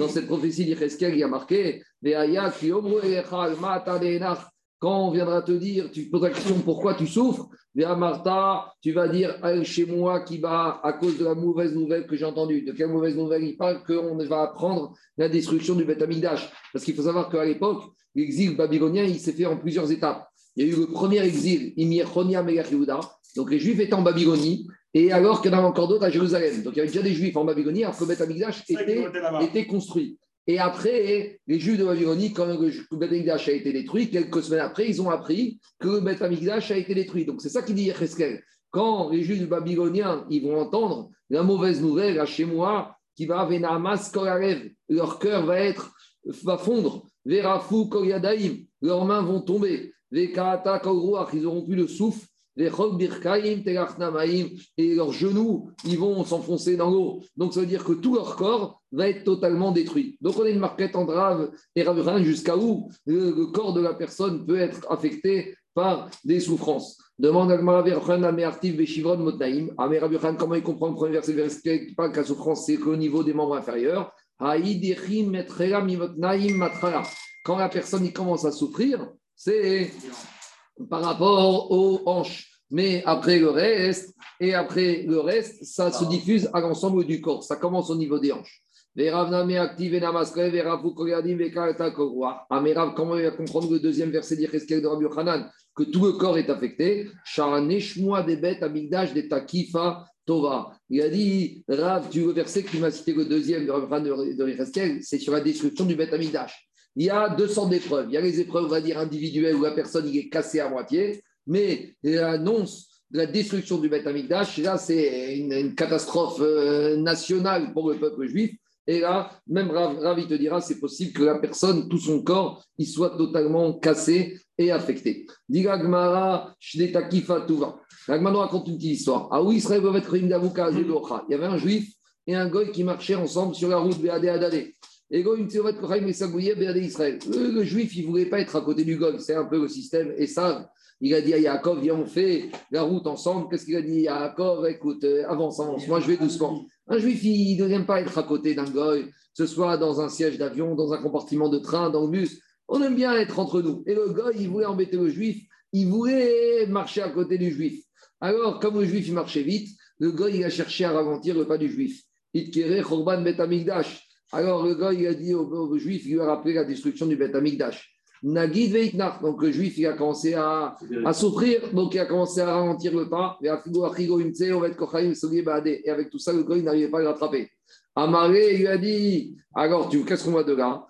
cette prophétie d'Ireskel, il y a marqué quand on viendra te dire, tu poses la question pourquoi tu souffres, à Martha, tu vas dire chez moi qui va à cause de la mauvaise nouvelle que j'ai entendue. De quelle mauvaise nouvelle il parle Qu'on va apprendre la destruction du Beth Amikdash. Parce qu'il faut savoir qu'à l'époque, l'exil babylonien, il s'est fait en plusieurs étapes. Il y a eu le premier exil, Imir Chonia donc les Juifs étaient en Babylonie, et alors qu'il y en avait encore d'autres à Jérusalem. Donc il y avait déjà des Juifs en Babylonie, alors que le Beth Amikdash était, était construit. Et après, les Juifs de Babylonie, quand le Beth a été détruit, quelques semaines après, ils ont appris que le Beth a été détruit. Donc c'est ça qu'il dit Yecheskel. Quand les Juifs babyloniens ils vont entendre la mauvaise nouvelle à chez moi, qui va Venamas Korarev, leur cœur va être va fondre, Verafou Koryadaim, leurs mains vont tomber, Vekata Kauruach, ils n'auront plus le souffle, et leurs genoux, ils vont s'enfoncer dans l'eau. Donc ça veut dire que tout leur corps va être totalement détruit. Donc on a une marquette en drave et jusqu'à où le, corps de la personne peut être affecté par des souffrances. Demande à comment il comprend le premier verset? Qui parle que la souffrance, c'est qu'au niveau des membres inférieurs. Quand la personne il commence à souffrir, c'est par rapport aux hanches. Mais après le reste, et après le reste, ça se diffuse à l'ensemble du corps. Ça commence au niveau des hanches. Amerav, comment il va comprendre le deuxième verset d'Ireskel de Rabbi Hanan Que tout le corps est affecté? des takifa tova. Il a dit, Rav, tu veux verset qui m'a cité le deuxième de Rabbi de c'est sur la destruction du Bet Amigdash. Il y a deux sortes d'épreuves. Il y a les épreuves, on va dire, individuelles où la personne il est cassée à moitié, mais l'annonce de la destruction du Beth Amikdash, là, c'est une, catastrophe euh, nationale pour le peuple juif. Et là, même Ravi te dira, c'est possible que la personne, tout son corps, il soit totalement cassé et affecté. Diga Gmara, Shnetakifa Tuva. Gmara raconte une petite histoire. Ah oui, Israël Il y avait un juif et un goy qui marchaient ensemble sur la route de Adé le, juif, il ne voulait pas être à côté du goy. C'est un peu le système. Et ça, il a dit à Yaakov, viens, on fait la route ensemble. Qu'est-ce qu'il a dit à Yaakov? Écoute, euh, avance, avance. Moi, je vais doucement. Un juif, il ne vient pas être à côté d'un goy, que ce soit dans un siège d'avion, dans un compartiment de train, dans le bus. On aime bien être entre nous. Et le goy, il voulait embêter le juif. Il voulait marcher à côté du juif. Alors, comme le juif, il marchait vite, le goy, il a cherché à ralentir le pas du juif. Itkere Chorban Betamigdash. Alors le gars, il a dit au, juif, il lui a rappelé la destruction du Beth Amikdash. Nagid Veitnach, donc le juif, il a commencé à, souffrir, donc il a commencé à ralentir le pas. Et avec tout ça, le gars, il n'arrivait pas à le rattraper. Amaré, il lui a dit Alors, qu'est-ce qu'on voit de là?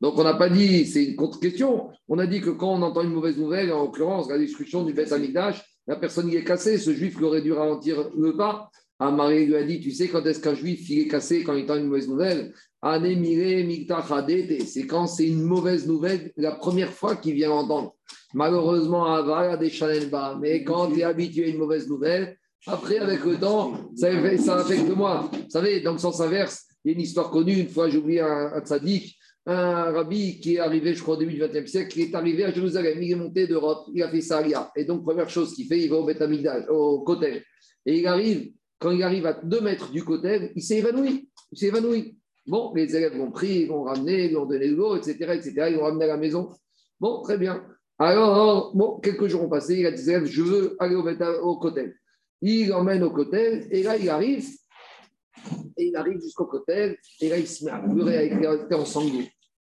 Donc, on n'a pas dit, c'est une contre-question. On a dit que quand on entend une mauvaise nouvelle, en l'occurrence la destruction du Beth Amikdash, la personne y est cassée, ce juif qui aurait dû ralentir le pas. Marie lui a dit, tu sais quand est-ce qu'un juif il est cassé quand il entend une mauvaise nouvelle? C'est quand c'est une mauvaise nouvelle la première fois qu'il vient entendre. Malheureusement, Ava a des bas. Mais quand tu es habitué à une mauvaise nouvelle, après, avec le temps, ça, affecte moi. Vous savez, dans le sens inverse, il y a une histoire connue. Une fois, j'ai oublié un, un tzaddik, un rabbi qui est arrivé, je crois, au début du XXe siècle, qui est arrivé à Jérusalem. Il est monté d'Europe, il a fait Saria. Et donc, première chose qu'il fait, il va au Beth au côté. Et il arrive, quand il arrive à deux mètres du côté, il s'est évanoui. Il s'est. Bon, les élèves l'ont pris, ils l'ont ramené, ils l'ont donné de l'eau, etc., etc. Ils l'ont ramené à la maison. Bon, très bien. Alors, quelques jours ont passé, il a dit je veux aller au, au côté. Il l'emmène au côté, et là, il arrive, et il arrive jusqu'au côté, et là, il se met à pleurer avec en sanglots.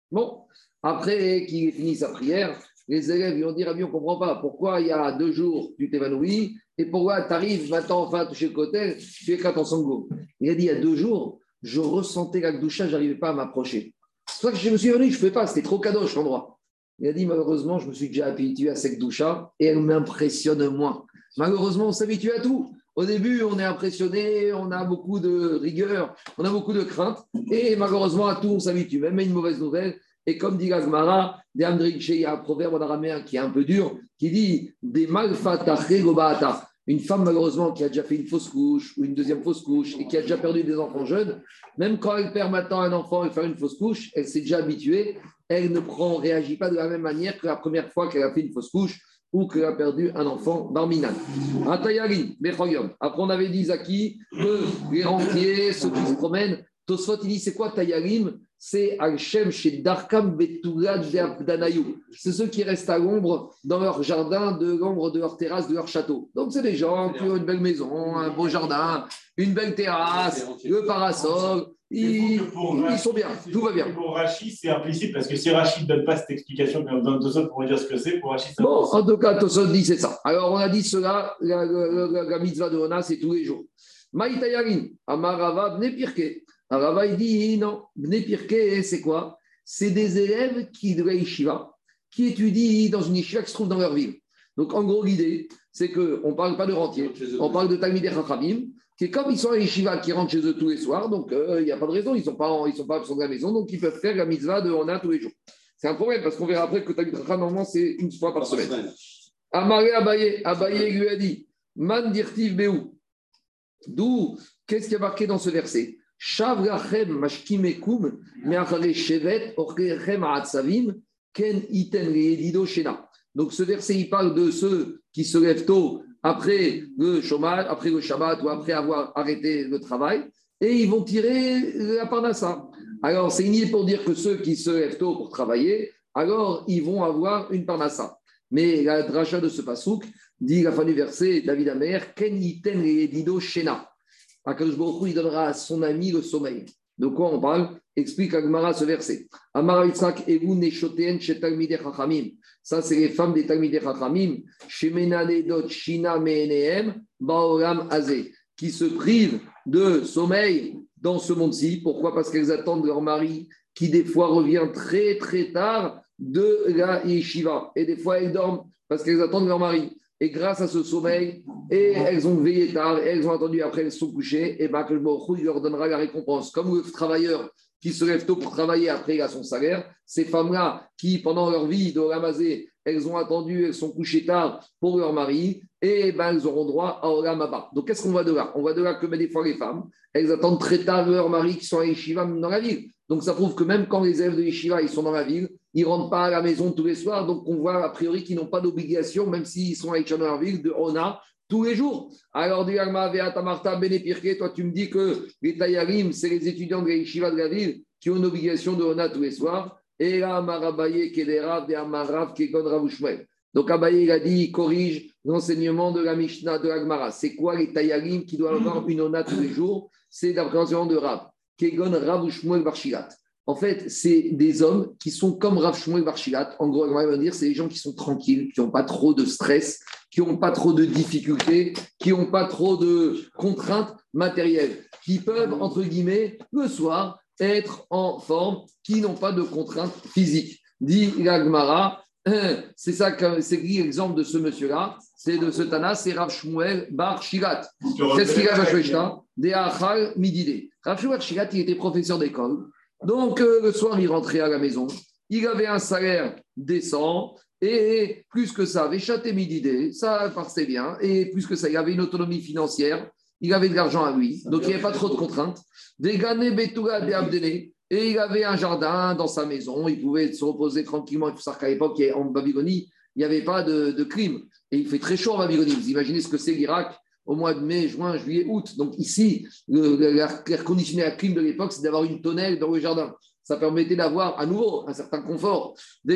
Bon, après qu'il ait fini sa prière, les élèves lui ont dit, Rabbi, on ne comprend pas, pourquoi il y a deux jours, tu t'évanouis, et pourquoi tu arrives maintenant enfin toucher le côté, tu éclates en sango Il a dit il y a deux jours, je ressentais la doucha, je n'arrivais pas à m'approcher. C'est pour que je me suis venu, je ne pouvais pas, c'était trop kadosh l'endroit. Il a dit malheureusement, je me suis déjà habitué à cette doucha et elle m'impressionne moins. Malheureusement, on s'habitue à tout. Au début, on est impressionné, on a beaucoup de rigueur, on a beaucoup de crainte, et malheureusement, à tout, on s'habitue. Même à une mauvaise nouvelle, et comme dit Gazmara, il y a un proverbe en araméen qui est un peu dur, qui dit Une femme, malheureusement, qui a déjà fait une fausse couche ou une deuxième fausse couche et qui a déjà perdu des enfants jeunes, même quand elle perd maintenant un enfant et fait une fausse couche, elle s'est déjà habituée. Elle ne prend, réagit pas de la même manière que la première fois qu'elle a fait une fausse couche ou qu'elle a perdu un enfant barminal. Après, on avait dit Zaki que les rentiers, ceux qui se promènent, Tosfot, il dit c'est quoi Tayarim? C'est Al-Shem chez Darkam Danayou. C'est ceux qui restent à l'ombre dans leur jardin, de l'ombre de leur terrasse, de leur château. Donc, c'est des gens qui ont une belle maison, un beau jardin, une belle terrasse, le parasol. Ils, sont bien, tout va bien. Pour Rachid, c'est implicite parce que si Rachid ne donne pas cette explication comme dans Tosot pour dire ce que c'est, pour Rachid, ça Bon, en tout cas, Tosot dit c'est ça. Alors, on a dit cela, la, la, la mitzvah de Ona, c'est tous les jours. Maïtayarin, Amarava Bnepirke. Rava, il dit non, Bnepirke, c'est quoi? C'est des élèves qui de la yeshiva, qui étudient dans une yeshiva qui se trouve dans leur ville. Donc, en gros, l'idée, c'est qu'on ne parle pas de rentiers, on parle de Talmidei Chachamim, qui, comme ils sont à yeshiva, qui rentrent chez eux tous les soirs, donc euh, il n'y a pas de raison, ils ne sont pas, ils sont pas absents de la maison, donc ils peuvent faire la mitzvah de Hona tous les jours. C'est un problème, parce qu'on verra après que Talmidei Chacham, normalement, c'est une fois par semaine. Amaré Abaye, Abaye lui a dit, Man dirtiv beou. D'où, qu'est-ce qui est marqué dans ce verset? Mashkimekum shevet ken iten shena. Donc ce verset, il parle de ceux qui se lèvent tôt après le chômage, après le Shabbat ou après avoir arrêté le travail, et ils vont tirer la parnassa. Alors c'est nié pour dire que ceux qui se lèvent tôt pour travailler, alors ils vont avoir une parnassa. Mais la dracha de ce pasouk dit la fin du verset, David Amer, Ken iten dido shena. Akadosh Baruch il donnera à son ami le sommeil. De quoi on parle? Explique Agmara ce verset. Amara Yitzhak Shetalmide Chachamim. Ça, c'est les femmes des Talmide Chachamim. Shemena Shina Meenehem Baoram Azé. Qui se privent de sommeil dans ce monde-ci. Pourquoi? Parce qu'elles attendent leur mari qui, des fois, revient très, très tard de la yeshiva. Et des fois, elles dorment parce qu'elles attendent leur mari. Et grâce à ce sommeil, et elles ont veillé tard, elles ont attendu après, elles sont couchées, et bien que le leur donnera la récompense. Comme le travailleur qui se lève tôt pour travailler, après il a son salaire, ces femmes-là qui, pendant leur vie de ramasser, elles ont attendu, elles sont couchées tard pour leur mari, et ben, elles auront droit à Olamaba. Donc qu'est-ce qu'on voit de là? On voit de là que ben, des fois les femmes, elles attendent très tard leur mari qui sont à Yeshiva dans la ville. Donc ça prouve que même quand les élèves de Yeshiva sont dans la ville, ils ne rentrent pas à la maison tous les soirs. Donc on voit a priori qu'ils n'ont pas d'obligation, même s'ils sont à Yeshiva dans la ville, de Ona tous les jours. Alors, toi tu me dis que les Tayarim, c'est les étudiants de la Yeshiva de la ville qui ont une obligation de Ona tous les soirs. Et là, Marabaye, Kedera, Amarav, Kegon, Ravouchmel. Donc Abaye, il a dit, il corrige l'enseignement de la Mishnah de l'Agmara. C'est quoi les Tayarim qui doivent avoir une Ona tous les jours? C'est l'enseignement de Rav. En fait, c'est des hommes qui sont comme Rav Shmuel Barshilat. En gros, on va dire, c'est des gens qui sont tranquilles, qui n'ont pas trop de stress, qui n'ont pas trop de difficultés, qui n'ont pas trop de contraintes matérielles, qui peuvent, entre guillemets, le soir, être en forme, qui n'ont pas de contraintes physiques. Dit Gagmara, c'est ça que c'est l'exemple de ce monsieur-là, c'est de ce Tana, c'est Rav Shmuel Bar Shirat. C'est ce qu'il a des Achal Midide. Rav Shmuel Shirat, il était professeur d'école. Donc euh, le soir, il rentrait à la maison. Il avait un salaire décent. Et plus que ça, Véchaté Midide, ça passait bien. Et plus que ça, il avait une autonomie financière. Il avait de l'argent à lui. Donc il n'y avait pas trop de contraintes. Des Betouga, des Et il avait un jardin dans sa maison. Il pouvait se reposer tranquillement. Il faut savoir qu'à l'époque, en Babylonie, il n'y avait pas de, de crime. Et il fait très chaud en Babylonie. Vous imaginez ce que c'est l'Irak au mois de mai, juin, juillet, août. Donc ici, l'air conditionné à clim de l'époque, c'est d'avoir une tonnelle dans le jardin. Ça permettait d'avoir à nouveau un certain confort. Et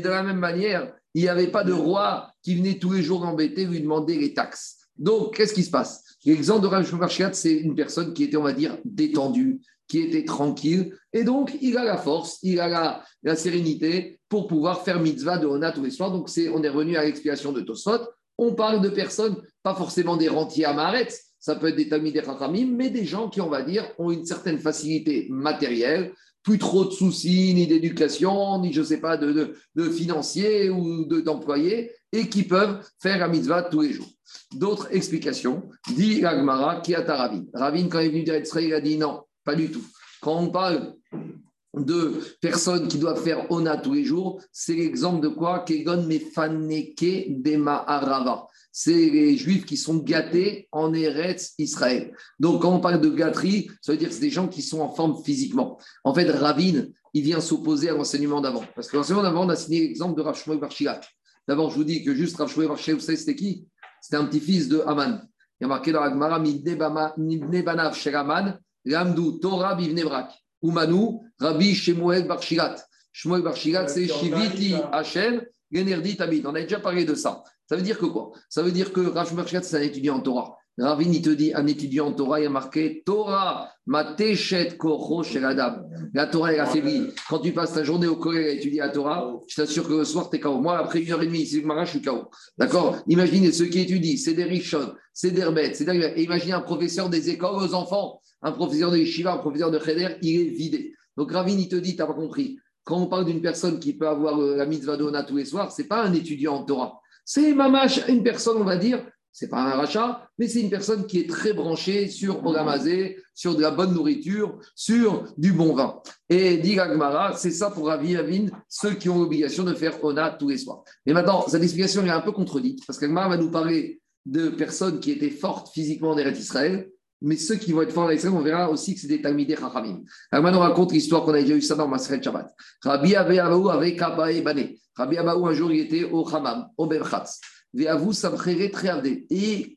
de la même manière, il n'y avait pas de roi qui venait tous les jours embêter, lui demander les taxes. Donc, qu'est-ce qui se passe? L'exemple de Rav c'est une personne qui était, on va dire, détendue, qui était tranquille. Et donc, il a la force, il a la, sérénité pour pouvoir faire mitzvah de Hona tous les soirs. Donc, c'est, on est revenu à l'expiation de Tosfot. On parle de personnes, pas forcément des rentiers à Maharet, ça peut être des tamis des Chachamim, mais des gens qui, on va dire, ont une certaine facilité matérielle, plus trop de soucis, ni d'éducation, ni je sais pas, de, de, financiers ou d'employés, et qui peuvent faire la mitzvah tous les jours. D'autres explications, dit Ragmara, qui a Ravin. Ravin, quand il est venu dire il a dit non, pas du tout. Quand on parle de personnes qui doivent faire Ona tous les jours, c'est l'exemple de quoi? Kegon mefaneke dema arava. C'est les juifs qui sont gâtés en Eretz Israël. Donc, quand on parle de gâterie, ça veut dire que c'est des gens qui sont en forme physiquement. En fait, Ravin, il vient s'opposer à l'enseignement d'avant. Parce que l'enseignement d'avant, on a signé l'exemple de Rav Shmuel D'abord, je vous dis que juste Rav Shmuel vous savez, c'était qui? C'était un petit-fils de Haman. Il y a marqué dans la Gemara, Banav Sheraman, Lamdu Torah Bivnebrak. Umanu, Rabbi Shemuel Barshirat. Shemuel Barshirat, c'est Shiviti Hashem, Generdi Tabit. On a déjà parlé de ça. Ça veut dire que quoi? Ça veut dire que Rav c'est un étudiant en Torah. Ravin, il te dit, un étudiant en Torah, il a marqué Torah, ma téchet kocho chez la La Torah, elle affaiblit. Quand tu passes ta journée au collège à étudier la Torah, je t'assure que le soir, tu es KO. Moi, après une heure et demie, c'est le je suis KO. D'accord? Imaginez ceux qui étudient, c'est des richons, c'est des rebêtes, c'est des. Et imaginez un professeur des écoles aux enfants, un professeur de Yeshiva, un professeur de Cheder, il est vidé. Donc Ravin, il te dit, tu n'as pas compris. Quand on parle d'une personne qui peut avoir euh, la mitzvah d'Ona tous les soirs, ce n'est pas un étudiant en Torah. C'est mamash, une personne, on va dire, c'est pas un rachat, mais c'est une personne qui est très branchée sur Ogamazé, sur de la bonne nourriture, sur du bon vin. Et dit Agmara, c'est ça pour Ravi Avin, ceux qui ont l'obligation de faire Ona tous les soirs. Mais maintenant, cette explication est un peu contredite, parce qu'Agmara va nous parler de personnes qui étaient fortes physiquement en Eretz Israël, mais ceux qui vont être forts en Israël, on verra aussi que c'est des Talmidei Chachamim. Alors nous raconte l'histoire qu'on a déjà eu ça dans Masret Shabbat. Rabbi Abaou avec Kaba et Bané. Rabbi Abaou, un jour, il était au Hamam, au Berchatz. Et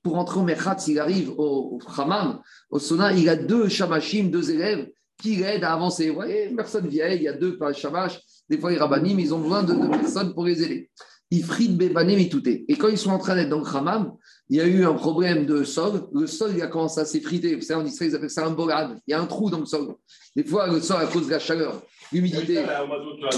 pour entrer au Merchatz, il arrive au, Hamam, au Sona, il a deux Shamashim, deux élèves qui l'aident à avancer. Vous voyez, personne vieille, il y a deux Shamash, des fois les Rabbanim, ils ont besoin de deux personnes pour les aider. Bebanim et tout Et quand ils sont en train d'être dans le Hamam, il y a eu un problème de sol. Le sol, il a commencé à s'effriter. Vous savez, en Israël, ils appellent ça un bolad. Il y a un trou dans le sol. Des fois, le sol, à cause de la chaleur, l'humidité.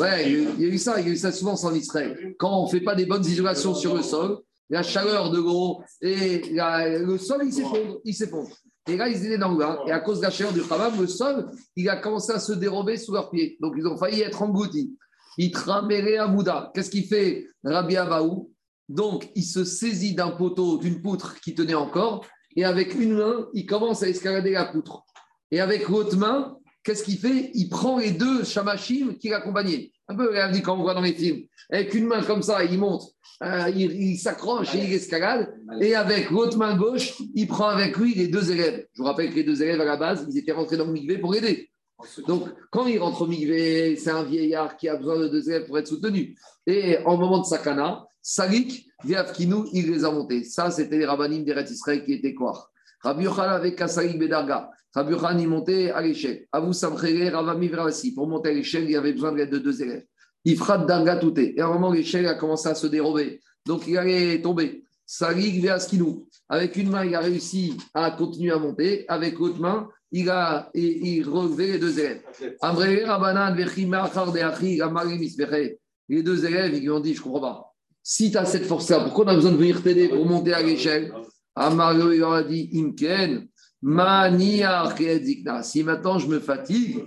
Ouais, il y a eu ça. Il y a eu ça souvent en Israël. Quand on ne fait pas des bonnes isolations sur le sol, la chaleur de gros et le sol, il s'effondre. Il s'effondre. Et là, ils étaient dans le bain. Et à cause de la chaleur du Hamam, le sol, il a commencé à se dérober sous leurs pieds. Donc, ils ont failli être engloutis. Il traméré à Bouddha. Qu'est-ce qu'il fait Rabbi Avaou Donc, il se saisit d'un poteau, d'une poutre qui tenait encore, et avec une main, il commence à escalader la poutre. Et avec l'autre main, qu'est-ce qu'il fait? Il prend les deux shamashim qui l'accompagnaient. Un peu comme on voit dans les films. Avec une main comme ça, il monte, euh, il, s'accroche et il escalade. Et avec l'autre main gauche, il prend avec lui les deux élèves. Je vous rappelle que les deux élèves, à la base, ils étaient rentrés dans le migvé pour aider. Donc, quand il rentre au migvé, c'est un vieillard qui a besoin de deux élèves pour être soutenu. Et en moment de sakana, Salik, Viafkinu, il les a montés. Ça, c'était les rabbinim d'Eret Israël qui étaient quoi? Rabbi Yochan avec Bedarga. Rabbi Yochan, il montait à l'échelle. Avou Samchere, Ravami. Pour monter à l'échelle, il avait besoin de deux élèves. Il frappe Darga. Et à un moment, l'échelle a commencé à se dérober. Donc, il allait tomber. Salik Viaskinu. Avec une main, il a réussi à continuer à monter. Avec l'autre main, il a il, relevé les deux élèves. Les deux élèves, ils lui ont dit, je ne comprends pas. Si tu as cette force-là, pourquoi on a besoin de venir t'aider pour monter à l'échelle Amario, il leur a dit, Imken, si maintenant je me fatigue,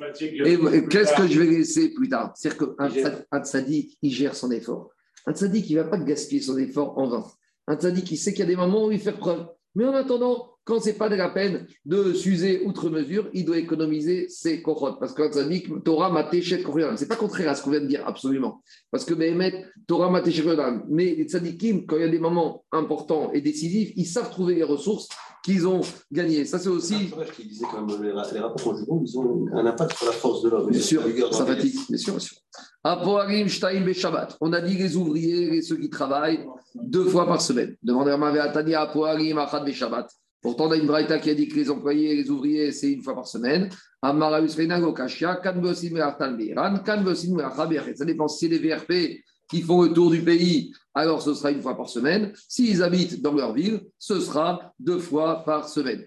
qu'est-ce que je vais laisser plus tard? C'est-à-dire qu'un tzaddik, il gère son effort. Un tzaddik, il ne va pas gaspiller son effort en vain. Un tzaddik, il sait qu'il y a des moments où il fait preuve. Mais en attendant, quand ce n'est pas de la peine de s'user outre mesure, il doit économiser ses cohortes. Parce que ça dit que Torah matéchet Ce n'est pas contraire à ce qu'on vient de dire, absolument. Parce que Behemet, Torah matéchet Mais les tzadikim, quand il y a des moments importants et décisifs, ils savent trouver les ressources qu'ils ont gagnées. Ça, c'est aussi. qui disait quand même les rapports conjugaux, ils ont un impact sur la force de l'homme. Bien sûr, ça fatigue. Bien sûr, bien sûr. On a dit les ouvriers et ceux qui travaillent deux fois par semaine. Demandez à Atania, Apoarim, Achad Beshabbat. Pourtant, on a une braïta qui a dit que les employés et les ouvriers, c'est une fois par semaine. Ça dépend si c'est les VRP qui font le tour du pays, alors ce sera une fois par semaine. S'ils habitent dans leur ville, ce sera deux fois par semaine.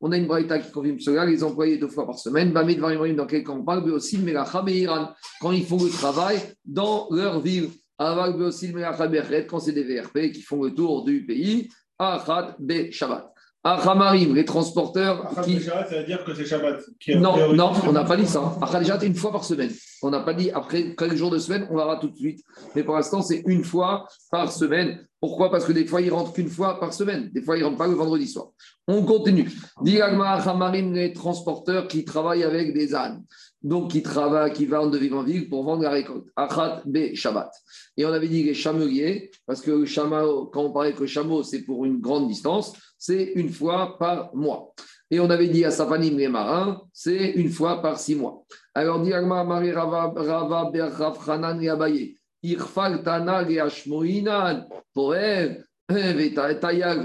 On a une braïta qui confirme cela, les employés deux fois par semaine. Dans quel cas on parle? Quand ils font le travail dans leur ville. Quand c'est des VRP qui font le tour du pays, Achad Be Shabbat. Achamarim, les transporteurs. Qui... Shabbat, ça veut dire que c'est Shabbat. non, non, on n'a pas dit ça. Achad Shabbat, une fois par semaine. On n'a pas dit après quelques jours de semaine, on verra tout de suite. Mais pour l'instant, c'est une fois par semaine. Pourquoi? Parce que des fois, ils rentrent qu'une fois par semaine. Des fois, ils ne rentrent pas le vendredi soir. On continue. Diagma Achamarim, les transporteurs qui travaillent avec des ânes donc qui travaillent, qui vendent de ville en ville pour vendre la récolte. Achat be Shabbat. Et on avait dit les chameliers, parce que le chameau, quand on parlait que le chameau, c'est pour une grande distance, c'est une fois par mois. Et on avait dit à Safanim les marins, c'est une fois par six mois. Alors, Diagma Marie Rava Rava Berrav Hanan et Abaye. Irfal Tana et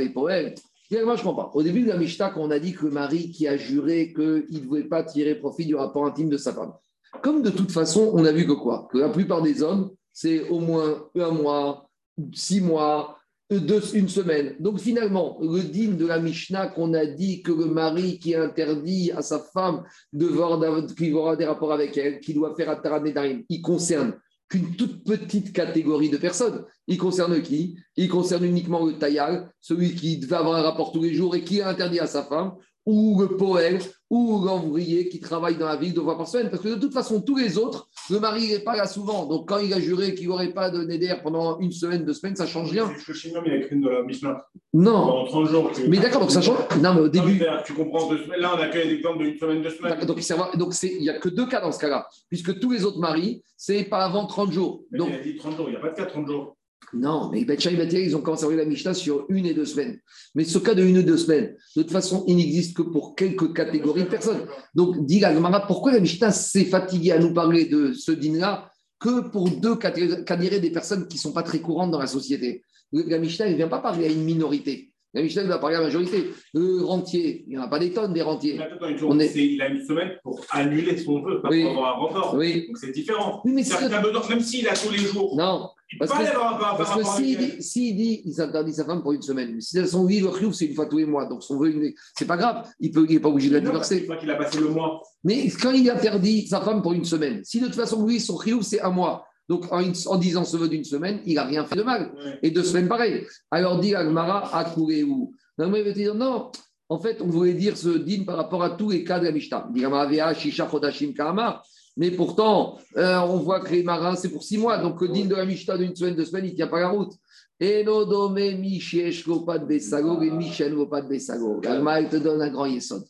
Poel. Moi, je comprends pas. Au début de la Mishnah, on a dit que le mari qui a juré qu'il ne voulait pas tirer profit du rapport intime de sa femme, comme de toute façon, on a vu que quoi? Que la plupart des hommes, c'est au moins un mois, six mois, une semaine. Donc finalement, le digne de la Mishnah qu'on a dit que le mari qui interdit à sa femme de voir, avoir des rapports avec elle, qui doit faire Ataran il concerne qu'une toute petite catégorie de personnes. Il concerne qui? Il concerne uniquement le taillal, celui qui devait avoir un rapport tous les jours et qui a interdit à sa femme, ou le poète, ou l'ouvrier qui travaille dans la ville deux fois par semaine. Parce que de toute façon, tous les autres, le mari n'est pas là souvent. Donc quand il a juré qu'il n'aurait pas de Neder pendant une semaine, deux semaines, ça ne change rien. Il a écrit de la Mishnah. Non. Pendant 30 jours. Mais d'accord, donc ça change. Non, mais au début. tu comprends deux semaines. Là, on a que l'exemple d'une semaine, deux semaines. Donc, donc il n'y a que deux cas dans ce cas-là. Puisque tous les autres maris, c'est pas avant 30 jours. donc, il a dit 30 jours. Il n'y a pas de cas 30 jours. Non, mais Bet ils ont commencé à regarder la Mishnah sur une et deux semaines. Mais ce cas de une et deux semaines, de toute façon, il n'existe que pour quelques catégories de personnes. Donc, dit Gagmara, pourquoi la Mishnah s'est fatiguée à nous parler de ce dîner-là que pour deux catégories des personnes qui ne sont pas très courantes dans la société? La Mishnah ne vient pas parler à une minorité. La Mishnah va parler à la majorité. Le rentier, il n'y en a pas des tonnes des rentiers. On est... Il a une semaine pour annuler son vœu, pas pour avoir un report. Oui. Donc c'est différent. Oui, mais Même s'il a tous les jours. Non. Parce que, parce que s'il dit, si dit, il s'interdit sa femme pour une semaine. Si son vie, le riouf, c'est une fois tous les mois. Donc son vœu, c'est pas grave. Il n'est pas obligé de la divorcer. Une fois qu'il a passé le mois. Mais quand il interdit sa femme pour une semaine, si de toute façon, lui, son riouf, c'est un mois. Donc, en, disant ce vœu d'une semaine, il n'a rien fait de mal. Et deux semaines, pareil. Alors, dit Agmara, à où Non, mais il veut dire non. En fait, on voulait dire ce din par rapport à tous les cas de la Mishnah. Mais pourtant, euh, on voit que les marins, c'est pour six mois. Donc, le din de la Mishnah d'une semaine, deux semaines, il ne tient pas la route. Et no dome Mishiesh pas de Bessago et Michel pas de Bessago. il te donne un grand yesod.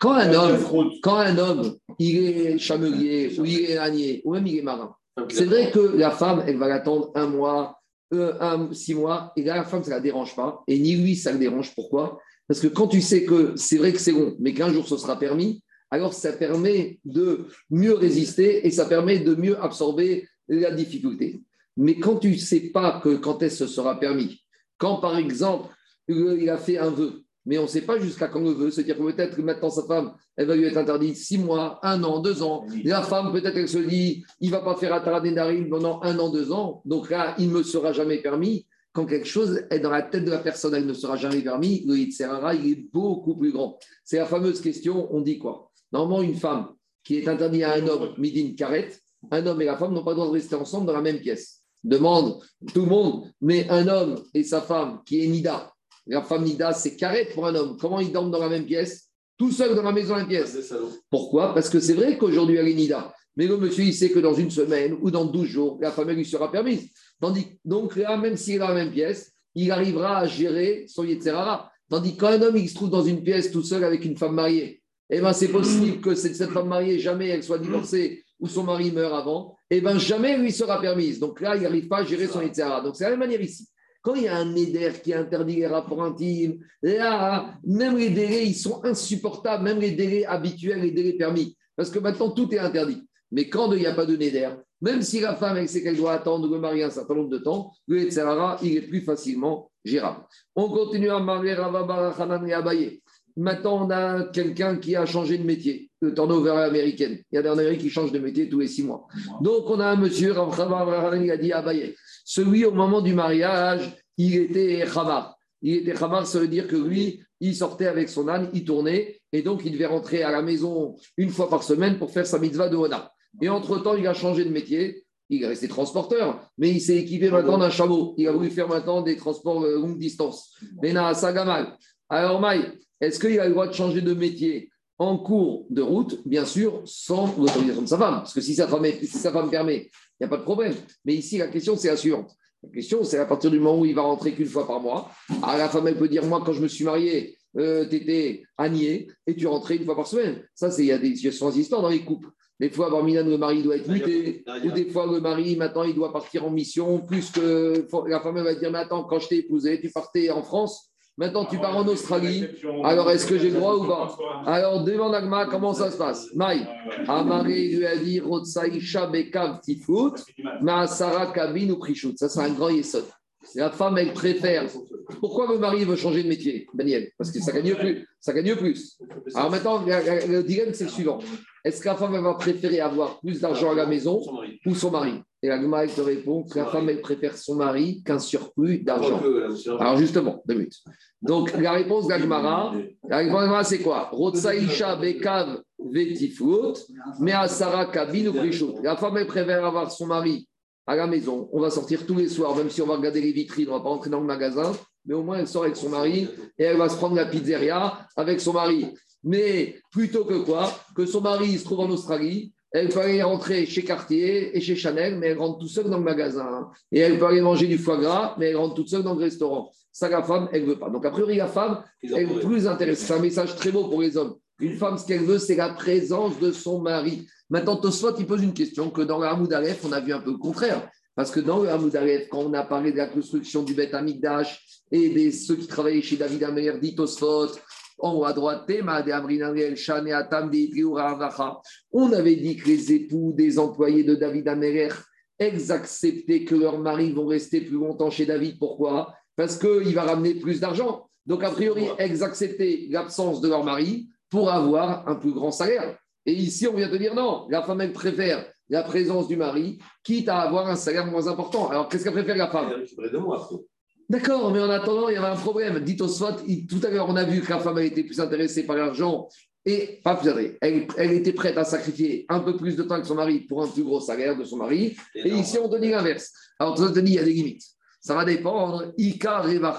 Quand un homme, quand un homme, il est chamelier, ou il est ânier, ou même il est marin, c'est vrai que la femme, elle va l'attendre un mois, euh, un, six mois, et là, la femme, ça ne la dérange pas, et ni lui, ça le dérange. Pourquoi? Parce que quand tu sais que c'est vrai que c'est bon, mais qu'un jour ce sera permis, alors ça permet de mieux résister et ça permet de mieux absorber la difficulté. Mais quand tu ne sais pas que quand est-ce ce sera permis, quand par exemple, il a fait un vœu, mais on ne sait pas jusqu'à quand le veut. C'est-à-dire que peut-être maintenant sa femme, elle va lui être interdite six mois, un an, deux ans. La femme, peut-être elle se dit, il ne va pas faire Ataradénarim pendant un an, deux ans. Donc là, il ne me sera jamais permis. Quand quelque chose est dans la tête de la personne, elle ne sera jamais permis, le Yitzhara, il est beaucoup plus grand. C'est la fameuse question, on dit quoi? Normalement, une femme qui est interdite à un homme, midin karet, un homme et la femme n'ont pas le droit de rester ensemble dans la même pièce. Demande tout le monde, mais un homme et sa femme qui est nida, la femme Nida, c'est carré pour un homme. Comment ils dorment dans la même pièce? Tout seul dans la maison, la pièce. Pourquoi? Parce que c'est vrai qu'aujourd'hui, elle est Nida. Mais le monsieur, il sait que dans une semaine ou dans 12 jours, la femme lui sera permise. Tandis, donc là, même s'il est dans la même pièce, il arrivera à gérer son Yetzerara. Tandis qu'un homme, il se trouve dans une pièce tout seul avec une femme mariée, eh ben, c'est possible que cette, femme mariée, jamais elle soit divorcée ou son mari meurt avant, eh ben, jamais lui sera permise. Donc là, il n'arrive pas à gérer son Yetzerara. Donc c'est la même manière ici. Quand il y a un éder qui interdit les rapports intimes, là, même les délais, ils sont insupportables, même les délais habituels, les délais permis, parce que maintenant tout est interdit. Mais quand il n'y a pas de néder, même si la femme elle sait qu'elle doit attendre le mari un certain nombre de temps, le Etzerara, il est plus facilement gérable. On continue à parler Ravabar et Abaye. Maintenant, on a quelqu'un qui a changé de métier, le turnover américaine. Il y a des Américains qui changent de métier tous les six mois. Donc, on a un monsieur, il a dit Abaye. Celui, au moment du mariage, il était khamar. Il était khamar, ça veut dire que lui, il sortait avec son âne, il tournait, et donc il devait rentrer à la maison une fois par semaine pour faire sa mitzvah de Hona. Et entre-temps, il a changé de métier. Il est resté transporteur, mais il s'est équipé maintenant d'un chameau. Il a voulu faire maintenant des transports longue distance. Mais n'a mal. Alors, Maï, est-ce qu'il a le droit de changer de métier en cours de route Bien sûr, sans l'autorisation de sa femme. Parce que si sa femme, si sa femme permet, il n'y a pas de problème. Mais ici, la question, c'est la suivante. La question, c'est à partir du moment où il va rentrer qu'une fois par mois. Ah, la femme, elle peut dire Moi, quand je me suis marié, euh, tu étais agné et tu rentrais une fois par semaine. Ça, c'est il y a des situations existantes dans les couples. Des fois, Barminan, le mari doit être muté, ou des fois, le mari, maintenant, il doit partir en mission, plus que la femme va dire Mais attends, quand je t'ai épousé, tu partais en France, Maintenant, tu pars en Australie. Alors, est-ce que j'ai le droit ou pas Alors, demande Agma comment ça se passe. Maï, Amari lui a dit Rotsaïcha Bekav Tifut, Maasara Kabin ou Prichut. Ça, c'est un grand yesod. La femme, elle préfère. Pourquoi le mari veut changer de métier, Daniel Parce que ça gagne plus. Ça gagne plus. Alors maintenant, le dilemme, c'est le suivant. Est-ce que la femme va préférer avoir plus d'argent à la maison ou son mari Et la Gemara te répond que la femme, elle préfère son mari qu'un surplus d'argent. Alors justement, deux minutes. Donc la réponse de la Gemara, la c'est quoi? Rotsaïcha bekav vetifut, mais asara kabin ou La femme, elle préfère avoir son mari à la maison. On va sortir tous les soirs, même si on va regarder les vitrines, on ne va pas rentrer dans le magasin, mais au moins elle sort avec son mari et elle va se prendre la pizzeria avec son mari. Mais plutôt que quoi? Que son mari se trouve en Australie, elle peut aller rentrer chez Cartier et chez Chanel, mais elle rentre toute seule dans le magasin. Et elle peut aller manger du foie gras, mais elle rentre toute seule dans le restaurant. Ça, la femme, elle ne veut pas. Donc, a priori, la femme, elle est plus intéressée. C'est un message très beau pour les hommes. Une femme, ce qu'elle veut, c'est la présence de son mari. Maintenant, Tosfot, il pose une question que dans le Hamoud Aleph, on a vu un peu le contraire. Parce que dans le Hamoud Aleph, quand on a parlé de la construction du Beth Amikdash et de ceux qui travaillaient chez David Amer, dit Tosfot, en haut à droite, on avait dit que les époux des employés de David Améler acceptaient que leurs maris vont rester plus longtemps chez David. Pourquoi? Parce qu'il va ramener plus d'argent. Donc, a priori, elles acceptaient l'absence de leur mari pour avoir un plus grand salaire. Et ici, on vient de dire non, la femme, elle préfère la présence du mari, quitte à avoir un salaire moins important. Alors, qu'est-ce qu'elle préfère la femme? D'accord, mais en attendant, il y avait un problème. Dites au SWAT, tout à l'heure, on a vu que la femme été plus intéressée par l'argent et pas plus elle, elle, était prête à sacrifier un peu plus de temps que son mari pour un plus gros salaire de son mari. Et, ici, on dit l'inverse. Alors, on te dit, il y a des limites. Ça va dépendre. Ika Reva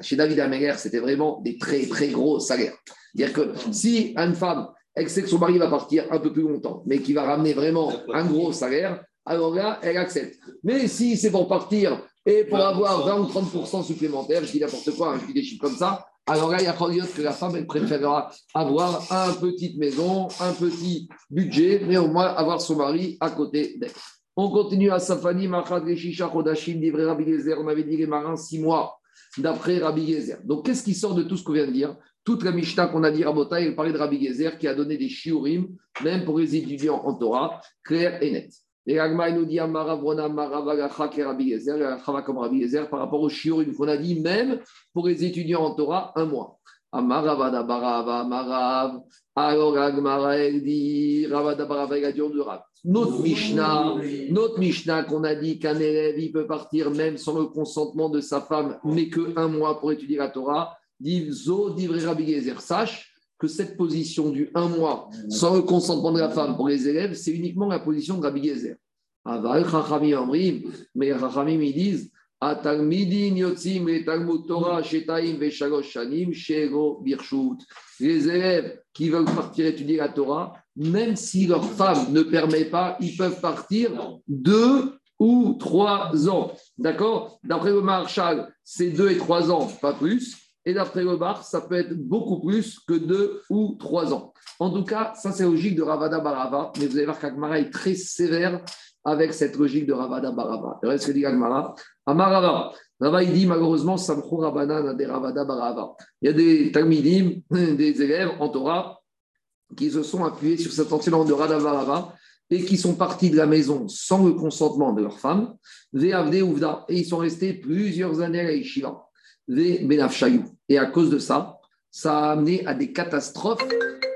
Chez David Améler, c'était vraiment des très, très gros salaires. C'est-à-dire que si une femme, elle sait que son mari va partir un peu plus longtemps, mais qui va ramener vraiment un gros salaire, alors là, elle accepte. Mais si c'est pour partir et pour avoir 20 ou 30% supplémentaires, je dis n'importe quoi, hein, je dis des chiffres comme ça, alors là, il y a que la femme, elle préférera avoir une petite maison, un petit budget, mais au moins avoir son mari à côté d'elle. On continue à Safani, Machad, Reshisha, Chodashim, Divré Rabbi Gezer. On avait dit les marins six mois d'après Rabbi Gezer. Donc, qu'est-ce qui sort de tout ce qu'on vient de dire? Toute la Mishnah qu'on a dit à Bota, elle parlait de Rabbi Gezer qui a donné des shiurim, même pour les étudiants en Torah, clair et net. Et Agma nous dit Amaravona Maravagacha Rabbi Gezer, comme Rabbi par rapport au shiurim qu'on a dit, même pour les étudiants en Torah, un mois. Amaravada Barava Marav. Alors Agmara, elle dit Ravada Barava, il a dit. Notre Mishnah, notre Mishnah qu'on a dit qu'un élève, il peut partir même sans le consentement de sa femme, mais que un mois pour étudier la Torah, dit Zo Rabbi Gezer. Sache cette position du un mois sans le consentement de la femme pour les élèves, c'est uniquement la position de Rabbi Gezer. Aval Chachamim mais Chachamim ils disent les élèves qui veulent partir étudier la Torah, même si leur femme ne permet pas, ils peuvent partir deux ou trois ans. D'accord? D'après le Marshall, c'est deux et trois ans, pas plus. Et d'après le bar, ça peut être beaucoup plus que deux ou trois ans. En tout cas, ça c'est logique de Ravada Barava, mais vous allez voir qu'Agmara est très sévère avec cette logique de Ravada Barava. Reste que dit Agmara, Amarava. Rava, il dit malheureusement, Samchou Rabbanan des Ravada Barava. Il y a des Talmidim, des élèves en Torah, qui se sont appuyés sur cet enseignement de Ravada Barava et qui sont partis de la maison sans le consentement de leur femme, et ils sont restés plusieurs années à Yeshiva. Et à cause de ça, ça a amené à des catastrophes.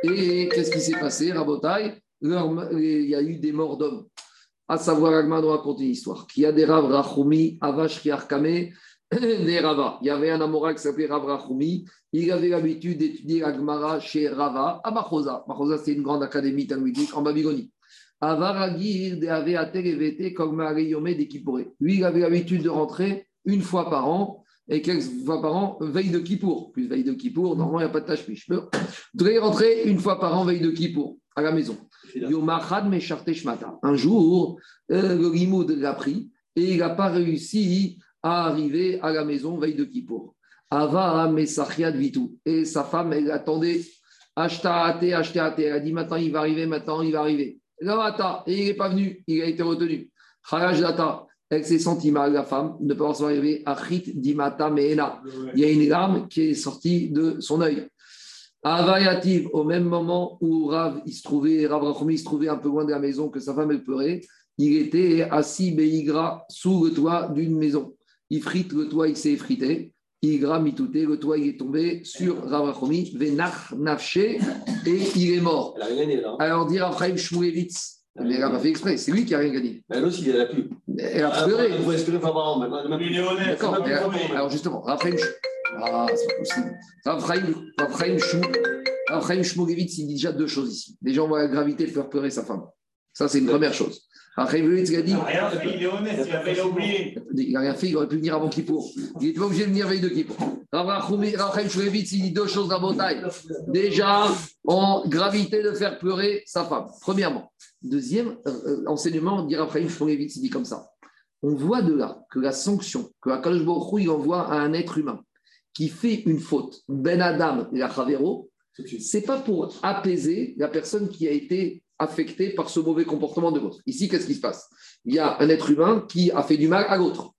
Et qu'est-ce qui s'est passé, Rabotai? Il y a eu des morts d'hommes. À savoir, Agma nous raconte une histoire. Qui a des Rav Rachumi, Avash Kame, des Rava. Il y avait un Amora qui s'appelait Rav Rachumi. Il avait l'habitude d'étudier Agmara chez Rava à Machosa. Machosa, c'est une grande académie talmudique en Babylonie. Avaragir de Aveate Levete Kogmare Yome de Lui, il avait l'habitude de rentrer une fois par an et quelques fois par an, veille de Kippour. Plus veille de Kippour, normalement, il n'y a pas de tâche. Il devrait rentrer une fois par an, veille de Kippour, à la maison. Un jour, euh, le limoud l'a pris et il n'a pas réussi à arriver à la maison, veille de Kippour. Ava Vitu. Et sa femme, elle attendait. Ashta Ashta Elle a dit maintenant, il va arriver, maintenant, il va arriver. Et il n'est pas venu, il a été retenu. Kharaj Data elle s'est sentie mal, la femme, ne peut pas arriver à Chit Dimata Meena. Il y a une larme qui est sortie de son œil. Avayativ, au même moment où Rav il se trouvait, Rav Rachomi se trouvait un peu loin de la maison, que sa femme elle pleurait, il était assis Beigra sous le toit d'une maison. Il frite le toit, il s'est effrité. Igra mitouté, le toit il est tombé sur Rav Rachomi, Venach Nafché, et il est mort. Alors dire Raphaël Shmulevitz, Mais elle n'a pas fait exprès, c'est lui qui n'a rien gagné. Elle aussi, elle a pu. Elle a pleuré. Il faut espérer Fabraham. D'accord, alors justement, Raphaël. Ah, c'est pas possible. Raphaël Shmogevitz, il dit déjà deux choses ici. Déjà, on voit la gravité de faire pleurer sa femme. Ça, c'est une première chose. Raphaël Shmogevitz, il a dit. Il n'a rien fait, il est honnête, il a failli oublier. Il n'a rien fait, il aurait pu venir avant Kippour. Il n'était pas obligé de venir veille de Kippour. Raphaël Shmogevitz, il dit deux choses dans bataille. Déjà, en gravité de faire pleurer sa femme, premièrement. Deuxième euh, enseignement, dit Raphaël Shmogevitz, il dit comme ça. On voit de là que la sanction que Akadosh Baruch il envoie à un être humain qui fait une faute, Ben Adam et Achavero, c'est pas pour apaiser la personne qui a été affectée par ce mauvais comportement de l'autre. Ici, qu'est-ce qui se passe? Il y a un être humain qui a fait du mal à l'autre.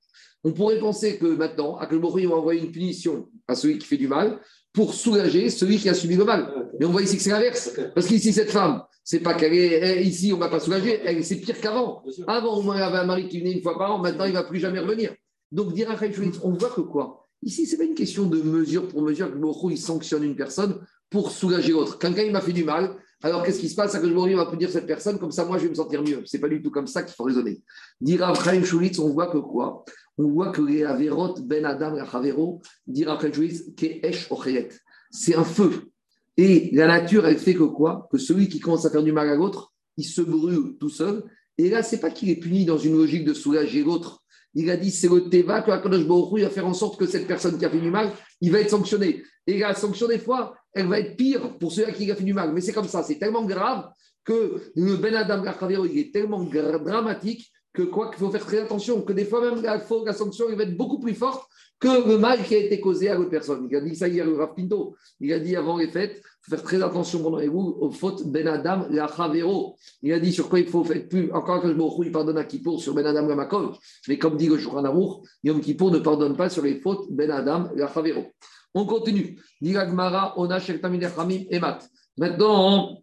On pourrait penser que maintenant, Akelbori va envoyer une punition à celui qui fait du mal pour soulager celui qui a subi le mal. Mais on voit ici que c'est l'inverse. Parce qu'ici, cette femme, c'est pas qu'elle est ici, on ne va pas soulager, elle, c'est pire qu'avant. Avant, au moins, il y avait un mari qui venait une fois par an, maintenant, il ne va plus jamais revenir. Donc, dire à on voit que quoi? Ici, ce n'est pas une question de mesure pour mesure que le il sanctionne une personne pour soulager l'autre. Quelqu'un, il m'a fait du mal, alors qu'est-ce qui se passe? Que le va punir cette personne, comme ça, moi, je vais me sentir mieux. Ce n'est pas du tout comme ça qu'il faut raisonner. Dire Chaim Shulitz, on voit que quoi? On voit que les Averot, Ben Adam, Chavero, dire Chaim Shulitz, Keesh Ochayet. C'est un feu. Et la nature, elle fait que quoi? Que celui qui commence à faire du mal à l'autre, il se brûle tout seul. Et là, c'est pas qu'il est puni dans une logique de soulager l'autre, il a dit c'est le Teva que Akadosh Baruch va faire en sorte que cette personne qui a fait du mal, il va être sanctionné. Et la sanction, des fois, elle va être pire pour celui qui a fait du mal. Mais c'est comme ça, c'est tellement grave que le Ben Adam il est tellement dramatique que quoi qu'il faut faire très attention, que des fois même la, la sanction elle va être beaucoup plus forte que le mal qui a été causé à l'autre personne. Il a dit ça hier, le Rav Pinto. Il a dit avant les fêtes, faut faire très attention pendant les vous aux fautes Ben Adam la Chavero. Il a dit sur quoi il faut faire plus. Encore que je me il pardonne à Kippour sur Ben Adam la. Mais comme dit le Shouchan Amour, Yom Kippour ne pardonne pas sur les fautes Ben Adam la Chavero. On continue. Gmara, Ona Shektamid Emat. Maintenant,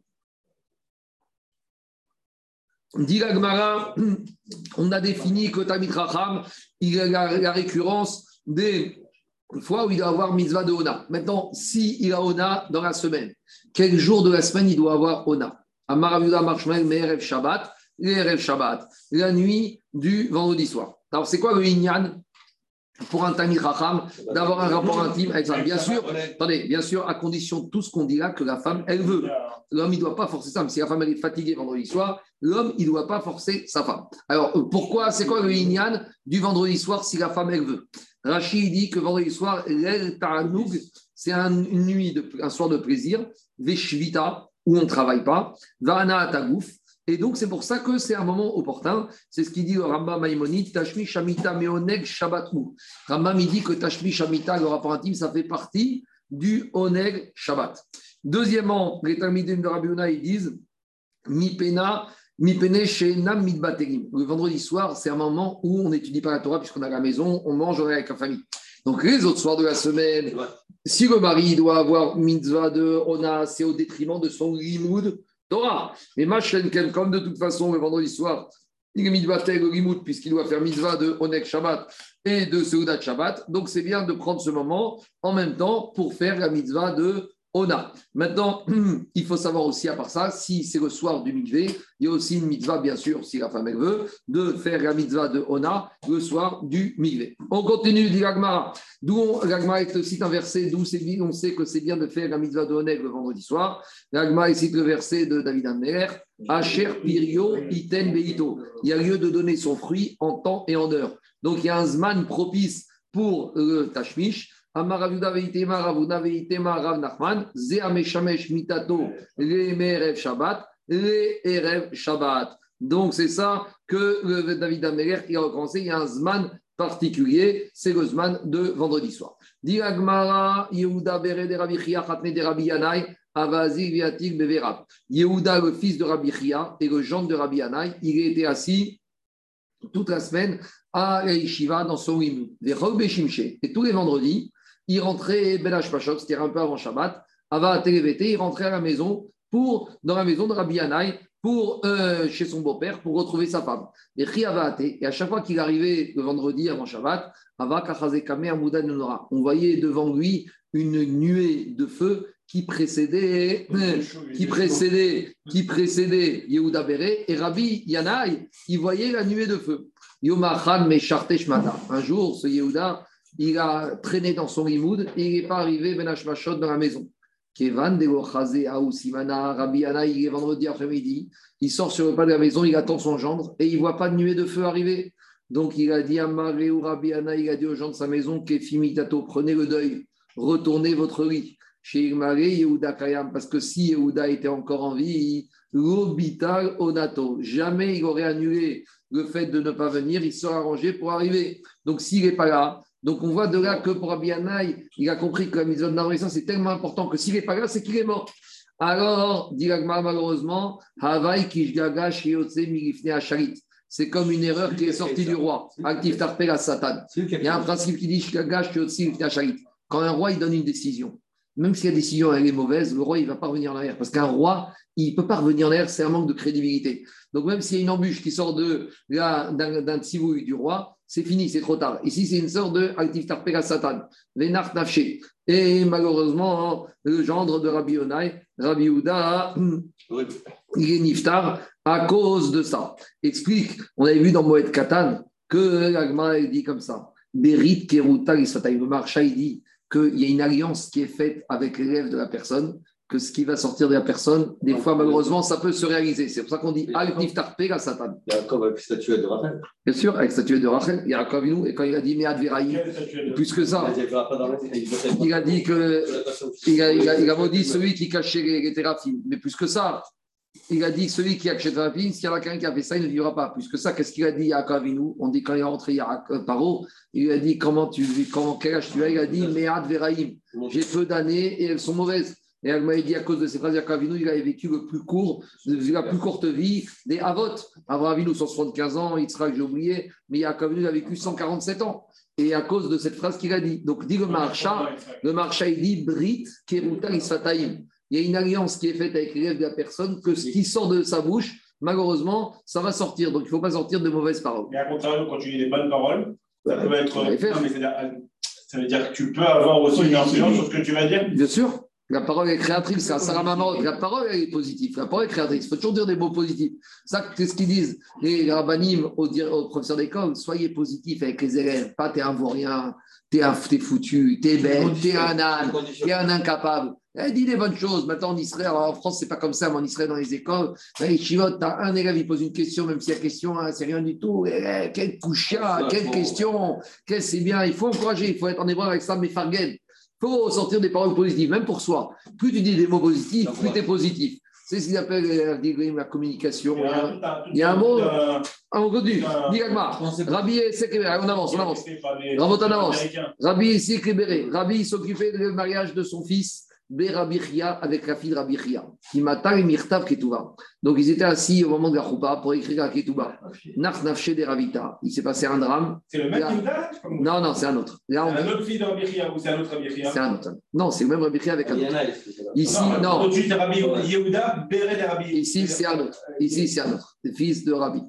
on a défini que Tamid Racham, il a la récurrence des fois où il doit avoir mitzvah de Ona. Maintenant, s'il il a Ona dans la semaine, quel jour de la semaine il doit avoir Ona? Amaravuda Marshmel, Merev Shabbat, Shabbat, la nuit du vendredi soir. Alors, c'est quoi le Inyan? Pour un Racham d'avoir un rapport intime avec ça. Bien sûr, attendez, bien sûr, à condition tout ce qu'on dit là, que la femme, elle veut. L'homme, il ne doit pas forcer ça. si la femme, elle est fatiguée vendredi soir, l'homme, il ne doit pas forcer sa femme. Alors, pourquoi, c'est quoi le Inyan du vendredi soir si la femme, elle veut? Rachid dit que vendredi soir, c'est une nuit, de, un soir de plaisir, Veshvita, où on ne travaille pas, Vana Tagouf, et donc, c'est pour ça que c'est un moment opportun. C'est ce qu'il dit le Rambam Maïmonide, Tashmi Shamita Meoneg Shabbatou. Rambam, il dit que Tashmi Shamita, le rapport intime, ça fait partie du Oneg Shabbat. Deuxièmement, les Talmidim de Rabbi ils disent Mi Pena, Mi Pene Nam Mitbategim. Le vendredi soir, c'est un moment où on n'étudie pas la Torah puisqu'on est à la maison, on mange avec la famille. Donc, les autres soirs de la semaine, si le mari doit avoir mitzvah de Ona, c'est au détriment de son limoud Torah. Mais Machenken, comme de toute façon, le vendredi soir, il est mitzvah le puisqu'il doit faire mitzvah de Onek Shabbat et de Seudat Shabbat. Donc, c'est bien de prendre ce moment en même temps pour faire la mitzvah de Ona. Maintenant, il faut savoir aussi, à part ça, si c'est le soir du mikvé, il y a aussi une mitzvah, bien sûr, si la femme veut, de faire la mitzvah de Ona le soir du mikvé. On continue, dit l'Agmara. D'où l'Agmara est aussi un verset d'où on sait que c'est bien de faire la mitzvah de Oneg le vendredi soir. L'Agmara cite le verset de David Amer Asher Pirio Iten Beito. Il y a lieu de donner son fruit en temps et en heure. Donc il y a un zman propice pour le tashmish Amaravuda ravuna veitema rav Nachman, ze ameshamesh mitato le merev Shabbat, le erev Shabbat. Donc c'est ça que David Améler a recommencé, il y a un zman particulier, c'est le zman de vendredi soir. Diagmara Yehuda bere de Rabbi Chia chatne de Rabbi Yanai, avazi viatik beverab. Yehuda, le fils de Rabbi Chia et le gendre de Rabbi Yanai, il était assis toute la semaine à Yeshiva dans son hymne. Et tous les vendredis, il rentrait Ben Pachot, c'était un peu avant Shabbat, Ava Télévété, il rentrait à la maison, pour, dans la maison de Rabbi Anaï, pour, euh, chez son beau-père, pour retrouver sa femme. Et à chaque fois qu'il arrivait le vendredi avant Shabbat, on voyait devant lui une nuée de feu qui précédait, qui précédait, qui précédait Yehuda Béré, et Rabbi Yanaï, il voyait la nuée de feu. Yomachan Un jour, ce Yehuda, il a traîné dans son limoud et il n'est pas arrivé dans la maison. Kevan Rabbi il est vendredi après-midi, il sort sur le pas de la maison, il attend son gendre et il ne voit pas de nuée de feu arriver. Donc il a dit à Maré ou Rabbi il a dit aux gens de sa maison, Kefimitato, prenez le deuil, retournez votre lit chez Irmaré, Yehuda Kayam, parce que si Yehuda était encore en vie, l'obital onato, jamais il aurait annulé le fait de ne pas venir, il serait arrangé pour arriver. Donc s'il n'est pas là, donc on voit de là que pour Abianaï, il a compris que la mise en œuvre c'est tellement important que s'il n'est pas là, c'est qu'il est mort. Alors, dit malheureusement, Havaï Kishgaga Shiotse Milifne Charit. C'est comme une erreur qui est sortie du roi. Actif Tarpela Satan. Il y a un principe qui dit Shgaga Shiotse Milifne Charit. Quand un roi il donne une décision, même si la décision elle est mauvaise, le roi il ne va pas revenir en arrière. Parce qu'un roi, il ne peut pas revenir en arrière, c'est un manque de crédibilité. Donc même s'il y a une embûche qui sort de, d'un tsivouille du roi, c'est fini, c'est trop tard. Ici, c'est une sorte de actif tarpega satan, venart nafché. Et malheureusement, le gendre de Rabbi Yonai, Rabbi Ouda, il est niftar à cause de ça. Explique, on avait vu dans Moed Katan que l'agma dit comme ça. Berit keruta il dit qu'il y a une alliance qui est faite avec l'élève de la personne, que ce qui va sortir de la personne, des fois, malheureusement, ça peut se réaliser. C'est pour ça qu'on dit Al Tarpe la Satan. Yaakov avec statuette de Rachel. Bien sûr, avec statuette de Rachel. Yaakov, nous, et quand il a dit Mead Veraï, plus que ça, il a dit que. Il a, il a, il a maudit celui qui cachait les, les thérapies. Mais plus que ça, il a dit celui qui a acheté la s'il y a quelqu'un qui a fait ça, il ne vivra pas. Plus que ça, qu'est-ce qu'il a dit à Kavinu On dit quand il est rentré à Paro, il lui a dit comment tu comment, quel âge tu as Il a dit Mead Veraïm, j'ai peu d'années et elles sont mauvaises. Et elle m'a dit à cause de ces phrases, Yakavinu, il avait vécu le plus court, la plus courte vie des Avot. Avant Avinu, 175 ans, Yitzhak, j'ai oublié, mais Yakavinu, il a vécu 147 ans. Et à cause de cette phrase qu'il a dit. Donc, dit le marcha, le marcha, il dit Brit, Keruta, Isfataim il y a une alliance qui est faite avec l'élève de la personne, que ce qui sort de sa bouche, malheureusement, ça va sortir. Donc, il ne faut pas sortir de mauvaises paroles. Mais à contrario, quand tu dis des bonnes paroles, ça peut être. Non, mais ça veut dire que tu peux avoir aussi une influence sur ce que tu vas dire Bien sûr. La parole est créatrice, c'est un Sarah La parole est positive. La parole est créatrice. Il faut toujours dire des mots positifs. Ça, c'est ce qu'ils disent? Les rabbinim aux, professeurs d'école. Soyez positifs avec les élèves. Pas t'es un vaurien, t'es, es foutu, t'es bête, t'es un âne, t'es un incapable. Elle dit des bonnes choses. Maintenant, en Israël, en France, c'est pas comme ça, mais en Israël, dans les écoles, dans les chivotes, tu as un élève, il pose une question, même si la question, hein, c'est rien du tout. Eh, eh, quelle coucha, quelle question, quelle c'est bien. Il faut encourager, il faut être en hébreu avec ça, mais fargen. Il faut sortir des paroles positives, même pour soi. Plus tu dis des mots positifs, plus tu es positif. C'est ce qu'ils appellent euh, la communication. Il y a un mot. Ah, on continue. Rabbi on avance, on avance. on avance. Rabbi Sekébéré. Rabbi s'occupait du mariage de son fils Berabichia avec la fille de Rabichia, qui m'a et Mirtav Ketouba. Donc ils étaient assis au moment de la choupa pour écrire la Ketouba. Nach Nafshe de Ravita. Il s'est passé un drame. C'est le même Yehuda Non, non, c'est un autre. C'est un autre fille de Rabichia ou c'est un autre Rabichia C'est un autre. Non, c'est le même Rabichia avec un autre. Ici, non. Ici, c'est un autre. Ici, c'est un autre. Le fils de Rabbi.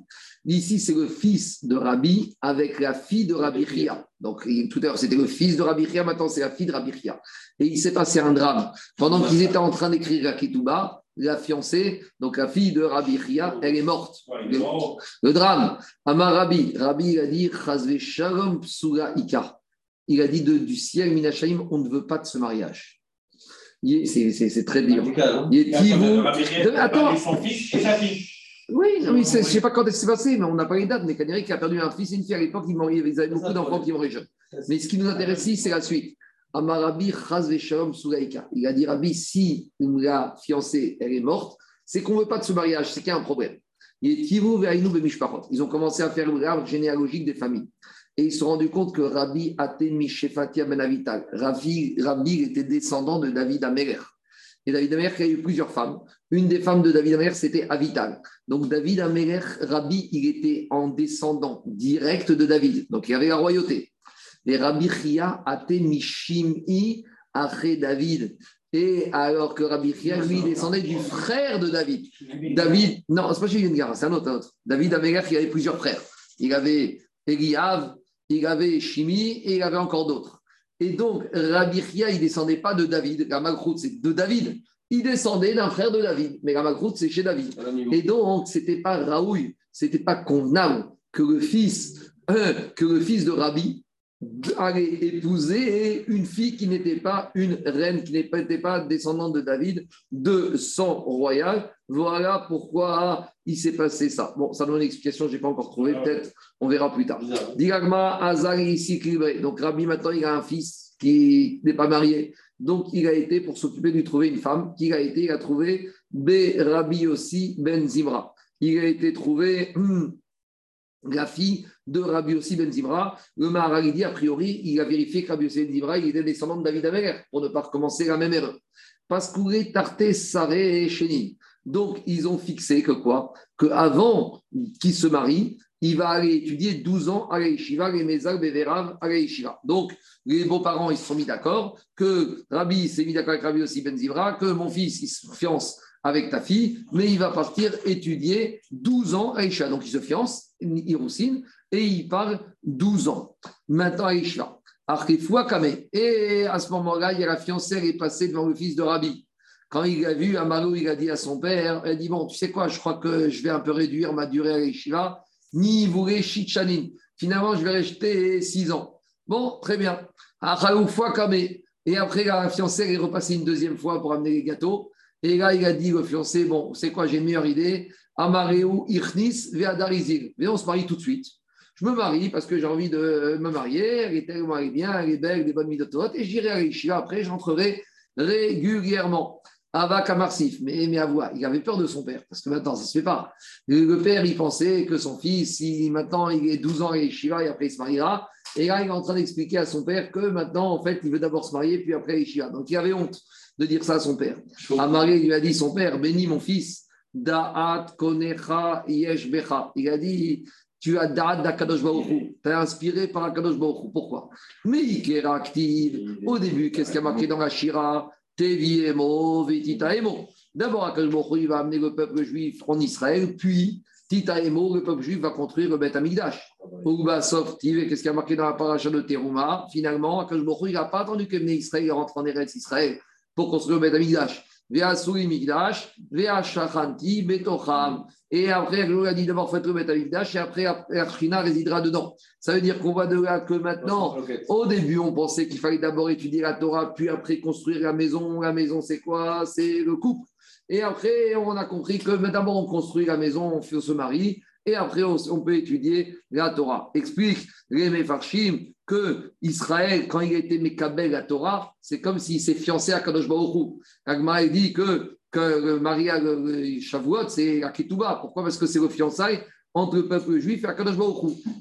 Ici, c'est le fils de Rabbi avec la fille de Rabbi Ria. Donc, tout à l'heure, c'était le fils de Rabbi Ria, maintenant, c'est la fille de Rabbi Ria. Et il s'est passé un drame. Pendant qu'ils étaient en train d'écrire la Ketouba, la fiancée, donc la fille de Rabbi Ria, elle est morte. Le, drame, Amar Rabbi, Rabbi il a dit Shalom Ika. Il a dit du ciel, Minachaim, on ne veut pas de ce mariage. C'est très bien. Hein. Il est Attends. Oui, je ne sais pas quand elle s'est passée, mais on n'a pas les dates. Mais Canéric a perdu un fils et une fille à l'époque, ils avaient beaucoup d'enfants qui mouraient jeunes. Mais ce qui nous intéresse ici, c'est la suite. Amarabi Shalom Sulaika. Il a dit Rabbi, si la fiancée, elle est morte, c'est qu'on ne veut pas de ce mariage, c'est qu'il y a un problème. Ils ont commencé à faire l'arbre généalogique des familles. Et ils se sont rendus compte que Rabbi Aten Mishefatia Ben Avital, Rabbi, Rabbi était descendant de David Améler. Et David Améler qui a eu plusieurs femmes. Une des femmes de David Améler, c'était Avital. Donc David Améler, Rabbi, il était en descendant direct de David. Donc il y avait la royauté. Et Rabbi Chia até Mishim'i après David. Et alors que Rabbi Chia, lui, descendait du frère de David. David, non, c'est pas chez Yungara, c'est un autre, autre. David Améler qui avait plusieurs frères. Il avait Eliav, il avait Shimi et il avait encore d'autres. Et donc, Rabbi Chia, il ne descendait pas de David. La Malchut, c'est de David. Il descendait d'un frère de David. Mais la Malchut, c'est chez David. Et donc, ce n'était pas Raoul, ce n'était pas convenable que le fils, euh, que le fils de Rabbi allait épouser une fille qui n'était pas une reine, qui n'était pas descendante de David, de sang royal. Voilà pourquoi il s'est passé ça. Bon, ça donne une explication, je n'ai pas encore trouvé, peut-être on verra plus tard. Azari ici Donc Rabbi maintenant il a un fils qui n'est pas marié. Donc il a été pour s'occuper de lui trouver une femme. Qui a été Il a trouvé B Rabbi aussi Ben Zimra. Il a été trouvé hmm, la fille de Rabbi aussi Ben Zimra. Le Maharal a priori, il a vérifié que Rabbi aussi Ben Zimra il était descendant de David Améler pour ne pas recommencer la même erreur. Parce qu'il est tarté saré et. Donc, ils ont fixé que quoi? Qu'avant qu'il se marie, il va aller étudier 12 ans à l'Aïshiva, les Mezal Beverav à l'Aïshiva. Donc, les beaux-parents, ils se sont mis d'accord que Rabbi s'est mis d'accord avec Rabbi aussi Ben Zivra, que mon fils, il se fiance avec ta fille, mais il va partir étudier 12 ans à l'Aïshiva. Donc, il se fiance, Hirousine, et il parle 12 ans. Maintenant, à l'Aïshiva. Et à ce moment-là, il y a la fiancée, qui est passée devant le fils de Rabbi. Quand il a vu Amalou, il a dit à son père, il a dit, bon, tu sais quoi, je crois que je vais un peu réduire ma durée à l'Ishiva, ni voulez Chichanin. Finalement, je vais rester six ans. Bon, très bien. Et après, la fiancée est repassée une deuxième fois pour amener les gâteaux. Et là, il a dit au fiancé, bon, c'est quoi, j'ai une meilleure idée? Amareu Irnis Veadarizil. Mais on se marie tout de suite. Je me marie parce que j'ai envie de me marier. Elle est tellement bien, elle est belle, des bonnes midotot. Et j'irai à l'Ishiva. Après, j'entrerai régulièrement. Avak Amarsif, mais, mais voix, il avait peur de son père, parce que maintenant, ça ne se fait pas. Le, père, il pensait que son fils, si maintenant il est 12 ans et Shiva, et après il se mariera. Et là, il est en train d'expliquer à son père que maintenant, en fait, il veut d'abord se marier, puis après Shiva. Donc, il avait honte de dire ça à son père. Amaré lui a dit Son père, bénis mon fils, Da'at Konecha Yesh Il a dit tu as Da'at d'Akadosh Baruch Tu es inspiré par Akadosh Pourquoi? Mais il est active. Au début, qu'est-ce qu'il y a marqué dans la Shira? D'abord, Akash il va amener le peuple juif en Israël, puis Tita Emo, le peuple juif va construire le Beth Amigdash. qu'est-ce qui a marqué dans la paracha de Teruma? Finalement, Akash il n'a pas attendu que Israël rentre en Eretz Israël pour construire le Beth Amigdash. Et après, il a dit d'abord faites le Beth Amigdash et après, Archina résidera dedans. Ça veut dire qu'on voit de là que maintenant, au début, on pensait qu'il fallait d'abord étudier la Torah, puis après construire la maison. La maison, c'est quoi? C'est le couple. Et après, on a compris que d'abord, on construit la maison, on se marie, et après, on, peut étudier la Torah. Explique les Mefarshim que Israël, quand il a été Mekabel la Torah, c'est comme s'il s'est fiancé à Kadosh Baruch Agma dit que, que le mariage Shavuot, c'est la Ketouba. Pourquoi? Parce que c'est le fiançailles entre le peuple juif et Akadosh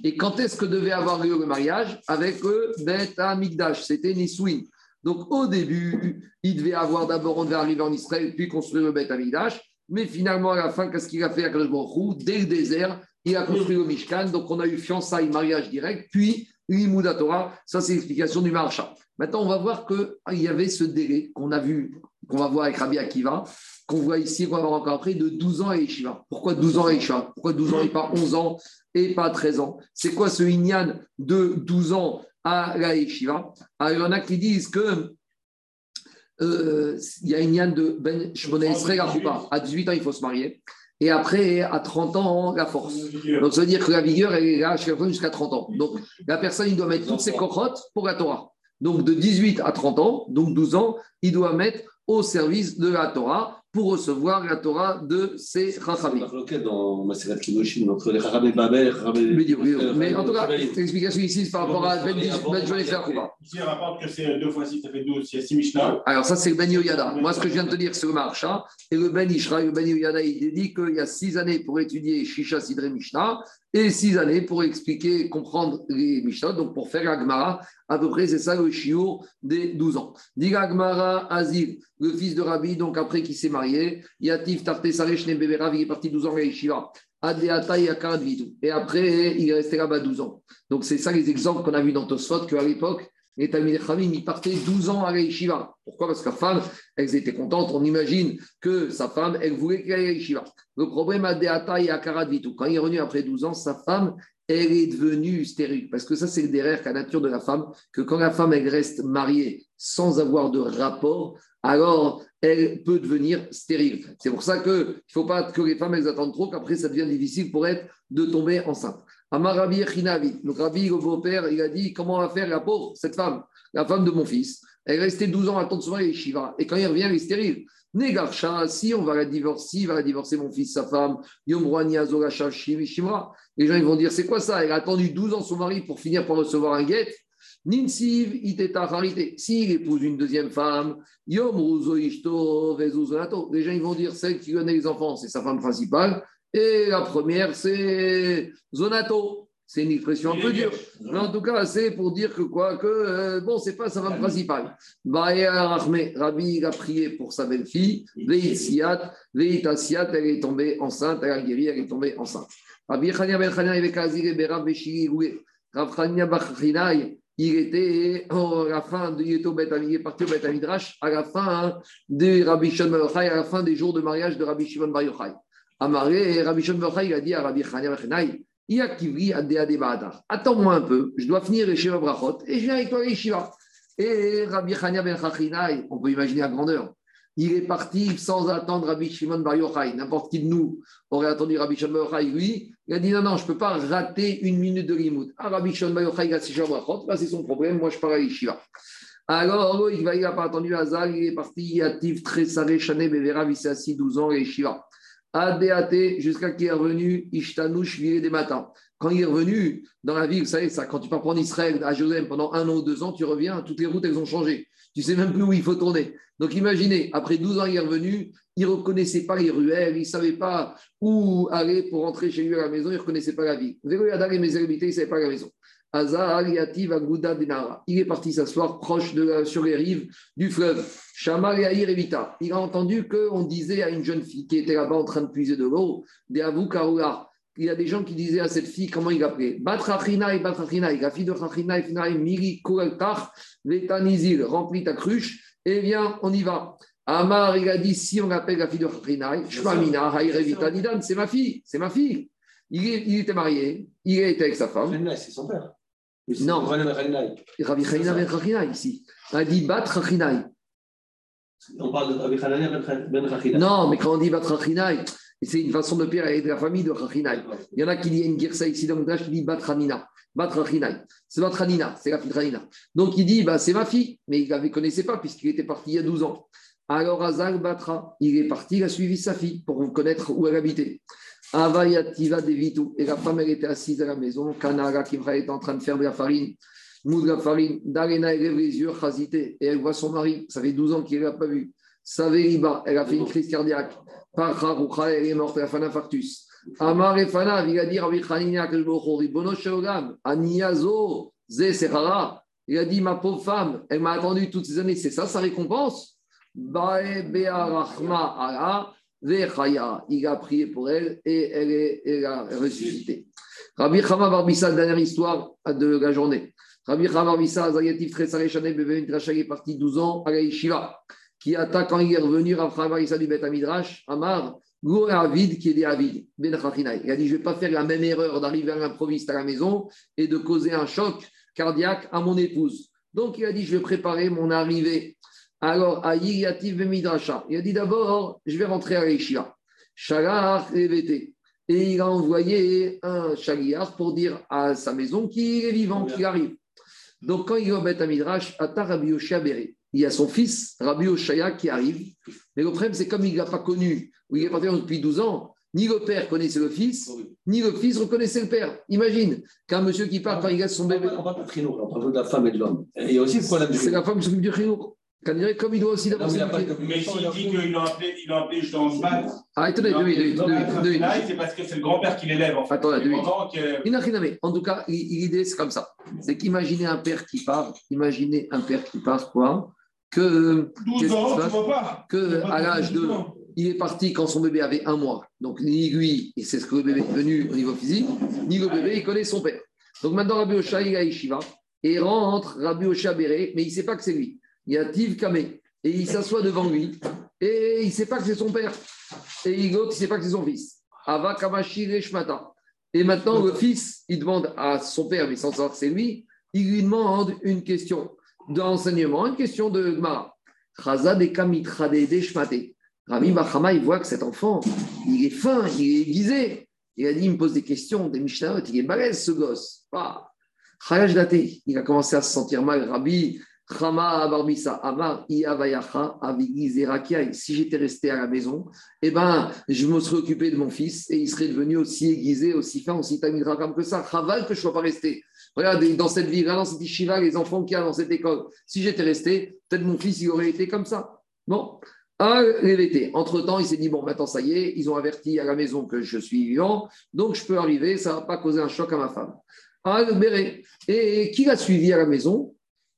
Et quand est-ce que devait avoir lieu le mariage? Avec le Bet Amigdash, c'était Nisouin. Donc au début, il devait avoir d'abord, on devait arriver en Israël, puis construire le Bet Amigdash. Mais finalement, à la fin, qu'est-ce qu'il a fait à Baruch Dès le désert, il a construit le Mishkan. Donc on a eu fiançailles, mariage direct, puis l'Imouda Torah. Ça, c'est l'explication du marcha. Maintenant, on va voir qu'il y avait ce délai qu'on a vu, qu'on va voir avec Rabbi Akiva, qu'on voit ici, qu'on va voir encore après, de 12 ans à Yeshiva. Pourquoi 12 ans à Yeshiva? Pourquoi 12 ans et pas 11 ans et pas 13 ans? C'est quoi ce Inyan de 12 ans à la Yeshiva? Alors, il y en a qui disent que euh, il y a Inyan de Ben À 18 ans, il faut se marier. Et après, à 30 ans, la force. Donc, ça veut dire que la vigueur, elle est là jusqu'à 30 ans. Donc, la personne, il doit mettre toutes ses cochottes pour la Torah. Donc, de 18 à 30 ans, donc 12 ans, il doit mettre au service de la Torah pour recevoir la Torah de ces Chachamim. dans Maserat Kiddushin entre les Chachamim Babel et Chachamim. Mais en tout cas, l'explication ici, c'est par rapport à Ben Joël Kouba. Ici, on rapporte que c'est deux fois six, ça fait 12, il y a six Mishnah. Alors, ça, c'est le Ben Yoyada. Moi, ce que je viens de te dire, c'est le Marcha. Et le Ben Ishra, le Ben Yoyada, il dit qu'il y a six années pour étudier Shisha Sidre Mishnah et six années pour expliquer, comprendre les Mishnah, donc pour faire Agmara, à peu près c'est ça le chiour des 12 ans. Dit Agmara Azil, le fils de Rabbi, donc après qu'il s'est marié, Yatif Tarte Saresh Nebeverav, il est parti 12 ans à Yeshiva. Et après, il est resté là-bas 12 ans. Donc, c'est ça les exemples qu'on a vus dans Tosfot, qu'à l'époque, les Talmud Khamim, ils partaient 12 ans à la Pourquoi? Parce que la femme, elles étaient contentes. On imagine que sa femme, elle voulait qu'elle aille à Le problème à Deata et à Karadvitu, quand il est revenu après 12 ans, sa femme, elle est devenue stérile. Parce que ça, c'est derrière la nature de la femme, que quand la femme, elle reste mariée sans avoir de rapport, alors elle peut devenir stérile. C'est pour ça qu'il ne faut pas que les femmes, elles attendent trop, qu'après, ça devient difficile pour être de tomber enceinte. Amarabi Chinavi, donc Rabbi, le beau-père, il a dit comment va faire la pauvre, cette femme, la femme de mon fils? Elle est restée 12 ans à attendre son mari, Shiva. Et quand il revient, elle est stérile. Négarcha, si on va la divorcer, il va la divorcer mon fils, sa femme, Les gens ils vont dire c'est quoi ça? Elle a attendu 12 ans son mari pour finir par recevoir un guet. Ninsiv iteta. S'il épouse une deuxième femme, yom Les gens ils vont dire celle qui connaît les enfants, c'est sa femme principale. Et la première, c'est Zonato. C'est une expression un peu dure. Mais en tout cas, c'est pour dire que quoi Que, euh, bon, c'est pas sa femme principale. Rabbi a prié pour sa belle-fille. Veitasiat, elle est tombée enceinte. Elle a guéri, elle est tombée enceinte. Rabbi Chania ben Chania avec Azir Berav Beshiri Rav Chania Bachinai, il était à la fin, de, au il est parti au Bet à la fin de Rabbi Shimon à la fin des jours de mariage de Rabbi Shimon Bar Yochai. Amaré, Rabbi Bar il a dit à Rabbi Attends-moi un peu, je dois finir les Shiva Brachot et je viens avec toi les Shiva. Et Rabbi Chania ben on peut imaginer la grandeur. Il est parti sans attendre Rabbi Shimon Bar Yochai. N'importe qui de nous aurait attendu Rabbi Shimon Bar Yochai. Lui, il a dit non, non, je ne peux pas rater une minute de limout. Ah, Rabbi Shimon Bar Yochai a ses Brachot, c'est son problème, moi je pars à Yeshiva. Alors, il n'a pas attendu Hazal, il est parti, Yatif, très salé, Chané, Bevera, il s'est assis 12 ans à Yeshiva. ADAT jusqu'à qu'il est revenu Ishtanouch des matins. Quand il est revenu dans la ville, vous savez, ça, quand tu pars prendre Israël à Jérusalem pendant un an ou deux ans, tu reviens, toutes les routes, elles ont changé. Tu sais même plus où il faut tourner. Donc imaginez, après 12 ans, il est revenu, il ne reconnaissait pas les ruelles, il ne savait pas où aller pour rentrer chez lui à la maison, il ne reconnaissait pas la ville. il ne savait pas la maison. Il est parti s'asseoir proche de sur les rives du fleuve. Shama Evita. Il a entendu qu'on disait à une jeune fille qui était là-bas en train de puiser de l'eau, des Il y a des gens qui disaient à cette fille comment il appelait Batrachinai, Batrachinai, la fille de Chachinai, Miri Kureltach, Vetanizil, remplis ta cruche, et viens, on y va. Amar, il a dit si on appelle la fille de Chachinai, Shmamina, Haïrevita Nidan, c'est ma fille, c'est ma fille. Il, il, était marié, il était avec sa femme. C'est son père. Non, Rabbi Chanina ben ici. Il a dit Bat Chachinai. On parle de Rabbi ben Chachinai. Non, mais quand on dit Bat Chachinai, c'est une façon de pire avec la famille de Chachinai. Il y en a qui disent une girsa ici dans le qui dit Bat Chanina. Bat Chachinai. C'est Bat Chanina, c'est la fille de. Donc il dit bah, c'est ma fille, mais il ne la connaissait pas puisqu'il était parti il y a 12 ans. Alors Azal Batra, il est parti, il a suivi sa fille pour connaître où elle habitait. Avayativa Devitu. Et la femme, elle était assise à la maison. Kanara qui était en train de faire de la farine. Moud de la farine. Darena, elle lève les yeux, chazité. Et elle voit son mari. Ça fait 12 ans qu'il ne l'a pas vu. Saveriba, elle a fait une crise cardiaque. Parcha, elle est morte. Elle a fait un infarctus. Amar et Fana, il a dit Rabbi Chanina, Ribono Sheogam, Aniyazo, Ze Sechara. Il a dit Ma pauvre femme, elle m'a attendu toutes ces années. C'est ça sa récompense? Bae Bea Rachma Ara il a prié pour elle et elle, est, elle a ressuscité. Rabbi Chama Barbissa, dernière histoire de la journée. Rabbi Chama Barbissa, Zayatif Tresare une Dracha, il est parti 12 ans à la Yeshiva, qui attaque quand il est revenu, Rabbi Barbissa du Bet Amidrash, Amar, Avid, qui est Avid, Ben Il a dit Je ne vais pas faire la même erreur d'arriver à l'improviste à la maison et de causer un choc cardiaque à mon épouse. Donc il a dit Je vais préparer mon arrivée alors, Yativ Midrasha, il a dit d'abord, je vais rentrer à l'Eshia. Shalach Et il a envoyé un Shaliach pour dire à sa maison qu'il est vivant, qu'il arrive. Donc, quand il va mettre à Midrash, Ata Rabbi il y a son fils, Rabbi Oshaya, qui arrive. Mais le problème, c'est comme il ne l'a pas connu, ou il est parti depuis 12 ans, ni le père connaissait le fils, ni le fils reconnaissait le père. Imagine qu'un monsieur qui part quand il son bébé. On parle de on parle de la femme et de l'homme. Il y a aussi le problème C'est la femme qui s'occupe du chinour comme il doit aussi d'abord Mais s'il dit qu'il l'a appelé, il l'a appelé Jean. Ah, attendez, deux minutes, deux minutes. C'est parce que c'est le grand-père qui l'élève. En fait. Attendez, deux minutes. En tout cas, l'idée, c'est comme ça. C'est qu'imaginer un père qui part, imaginez un père qui part, quoi Que. 12 ans, tu vois pas Que à l'âge de. Il est parti quand son bébé avait un mois. Donc, ni lui, et c'est ce que le bébé est devenu au niveau physique, ni le bébé, il connaît son père. Donc, maintenant, Rabbi Osha, il a Yeshiva. Et rentre Rabbi Osha Béré, mais il ne sait pas que c'est lui il y a Tiv Kamé, et il s'assoit devant lui, et il ne sait pas que c'est son père. Et il ne sait pas que c'est son fils. Ava Kamashi Reshmata. Et maintenant, le fils, il demande à son père, mais sans savoir que c'est lui, il lui demande une question d'enseignement, une question de Gmara. Rabbi Bachama, il voit que cet enfant, il est fin, il est aiguisé. Il a dit, il me pose des questions, des Mishnah, il est balèze ce gosse. Ah. Il a commencé à se sentir mal. Rabbi Chama Barbisa Amar Si j'étais resté à la maison, eh ben, je me serais occupé de mon fils et il serait devenu aussi aiguisé, aussi fin, aussi tamidrakam que ça. Chaval que je ne sois pas resté. Regardez, dans cette ville, dans cette ishiva, les enfants qu'il y a dans cette école, si j'étais resté, peut-être mon fils, il aurait été comme ça. Bon, Entre-temps, il s'est dit, bon, maintenant, ça y est, ils ont averti à la maison que je suis vivant, donc je peux arriver, ça ne va pas causer un choc à ma femme. Et qui l'a suivi à la maison?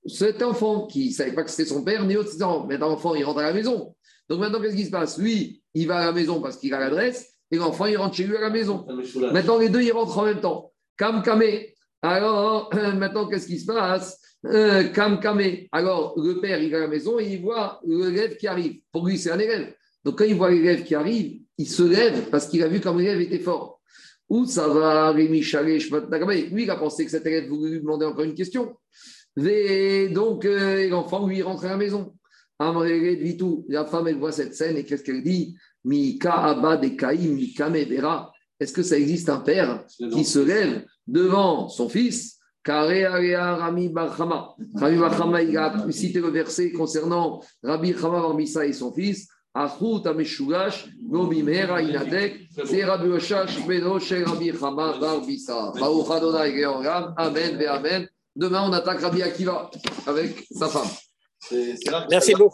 Cet enfant qui ne savait pas que c'était son père, ni autre ans. Maintenant, l'enfant, il rentre à la maison. Donc maintenant, qu'est-ce qui se passe? Lui, il va à la maison parce qu'il a l'adresse, et l'enfant, il rentre chez lui à la maison. Maintenant, les deux, ils rentrent en même temps. Kam Kamé. Alors, maintenant, qu'est-ce qui se passe? Euh, Kam Kamé. Alors, le père, il va à la maison et il voit l'élève qui arrive. Pour lui, c'est un élève. Donc, quand il voit l'élève qui arrive, il se lève parce qu'il a vu comme l'élève était fort. Où ça va, Rémi Lui, il a pensé que cet élève voulait lui demander encore une question. Et donc, euh, l'enfant, lui, rentre à la maison. La femme, elle voit cette scène et qu'est-ce qu'elle dit? Est-ce que ça existe un père qui se lève devant son fils? Rami Barhama. Rami Barhama, il a cité le verset concernant Rabbi Chama Barmissa et son fils. Achut Ameshugash, Gomimera Inatek, c'est Rabbi Oshash, Beno, Rabbi Chama, Barbissa. Baruch Adonai Georgam, Amen, Amen. Demain, on attaque Rabbi Akiva avec sa femme. Merci beaucoup.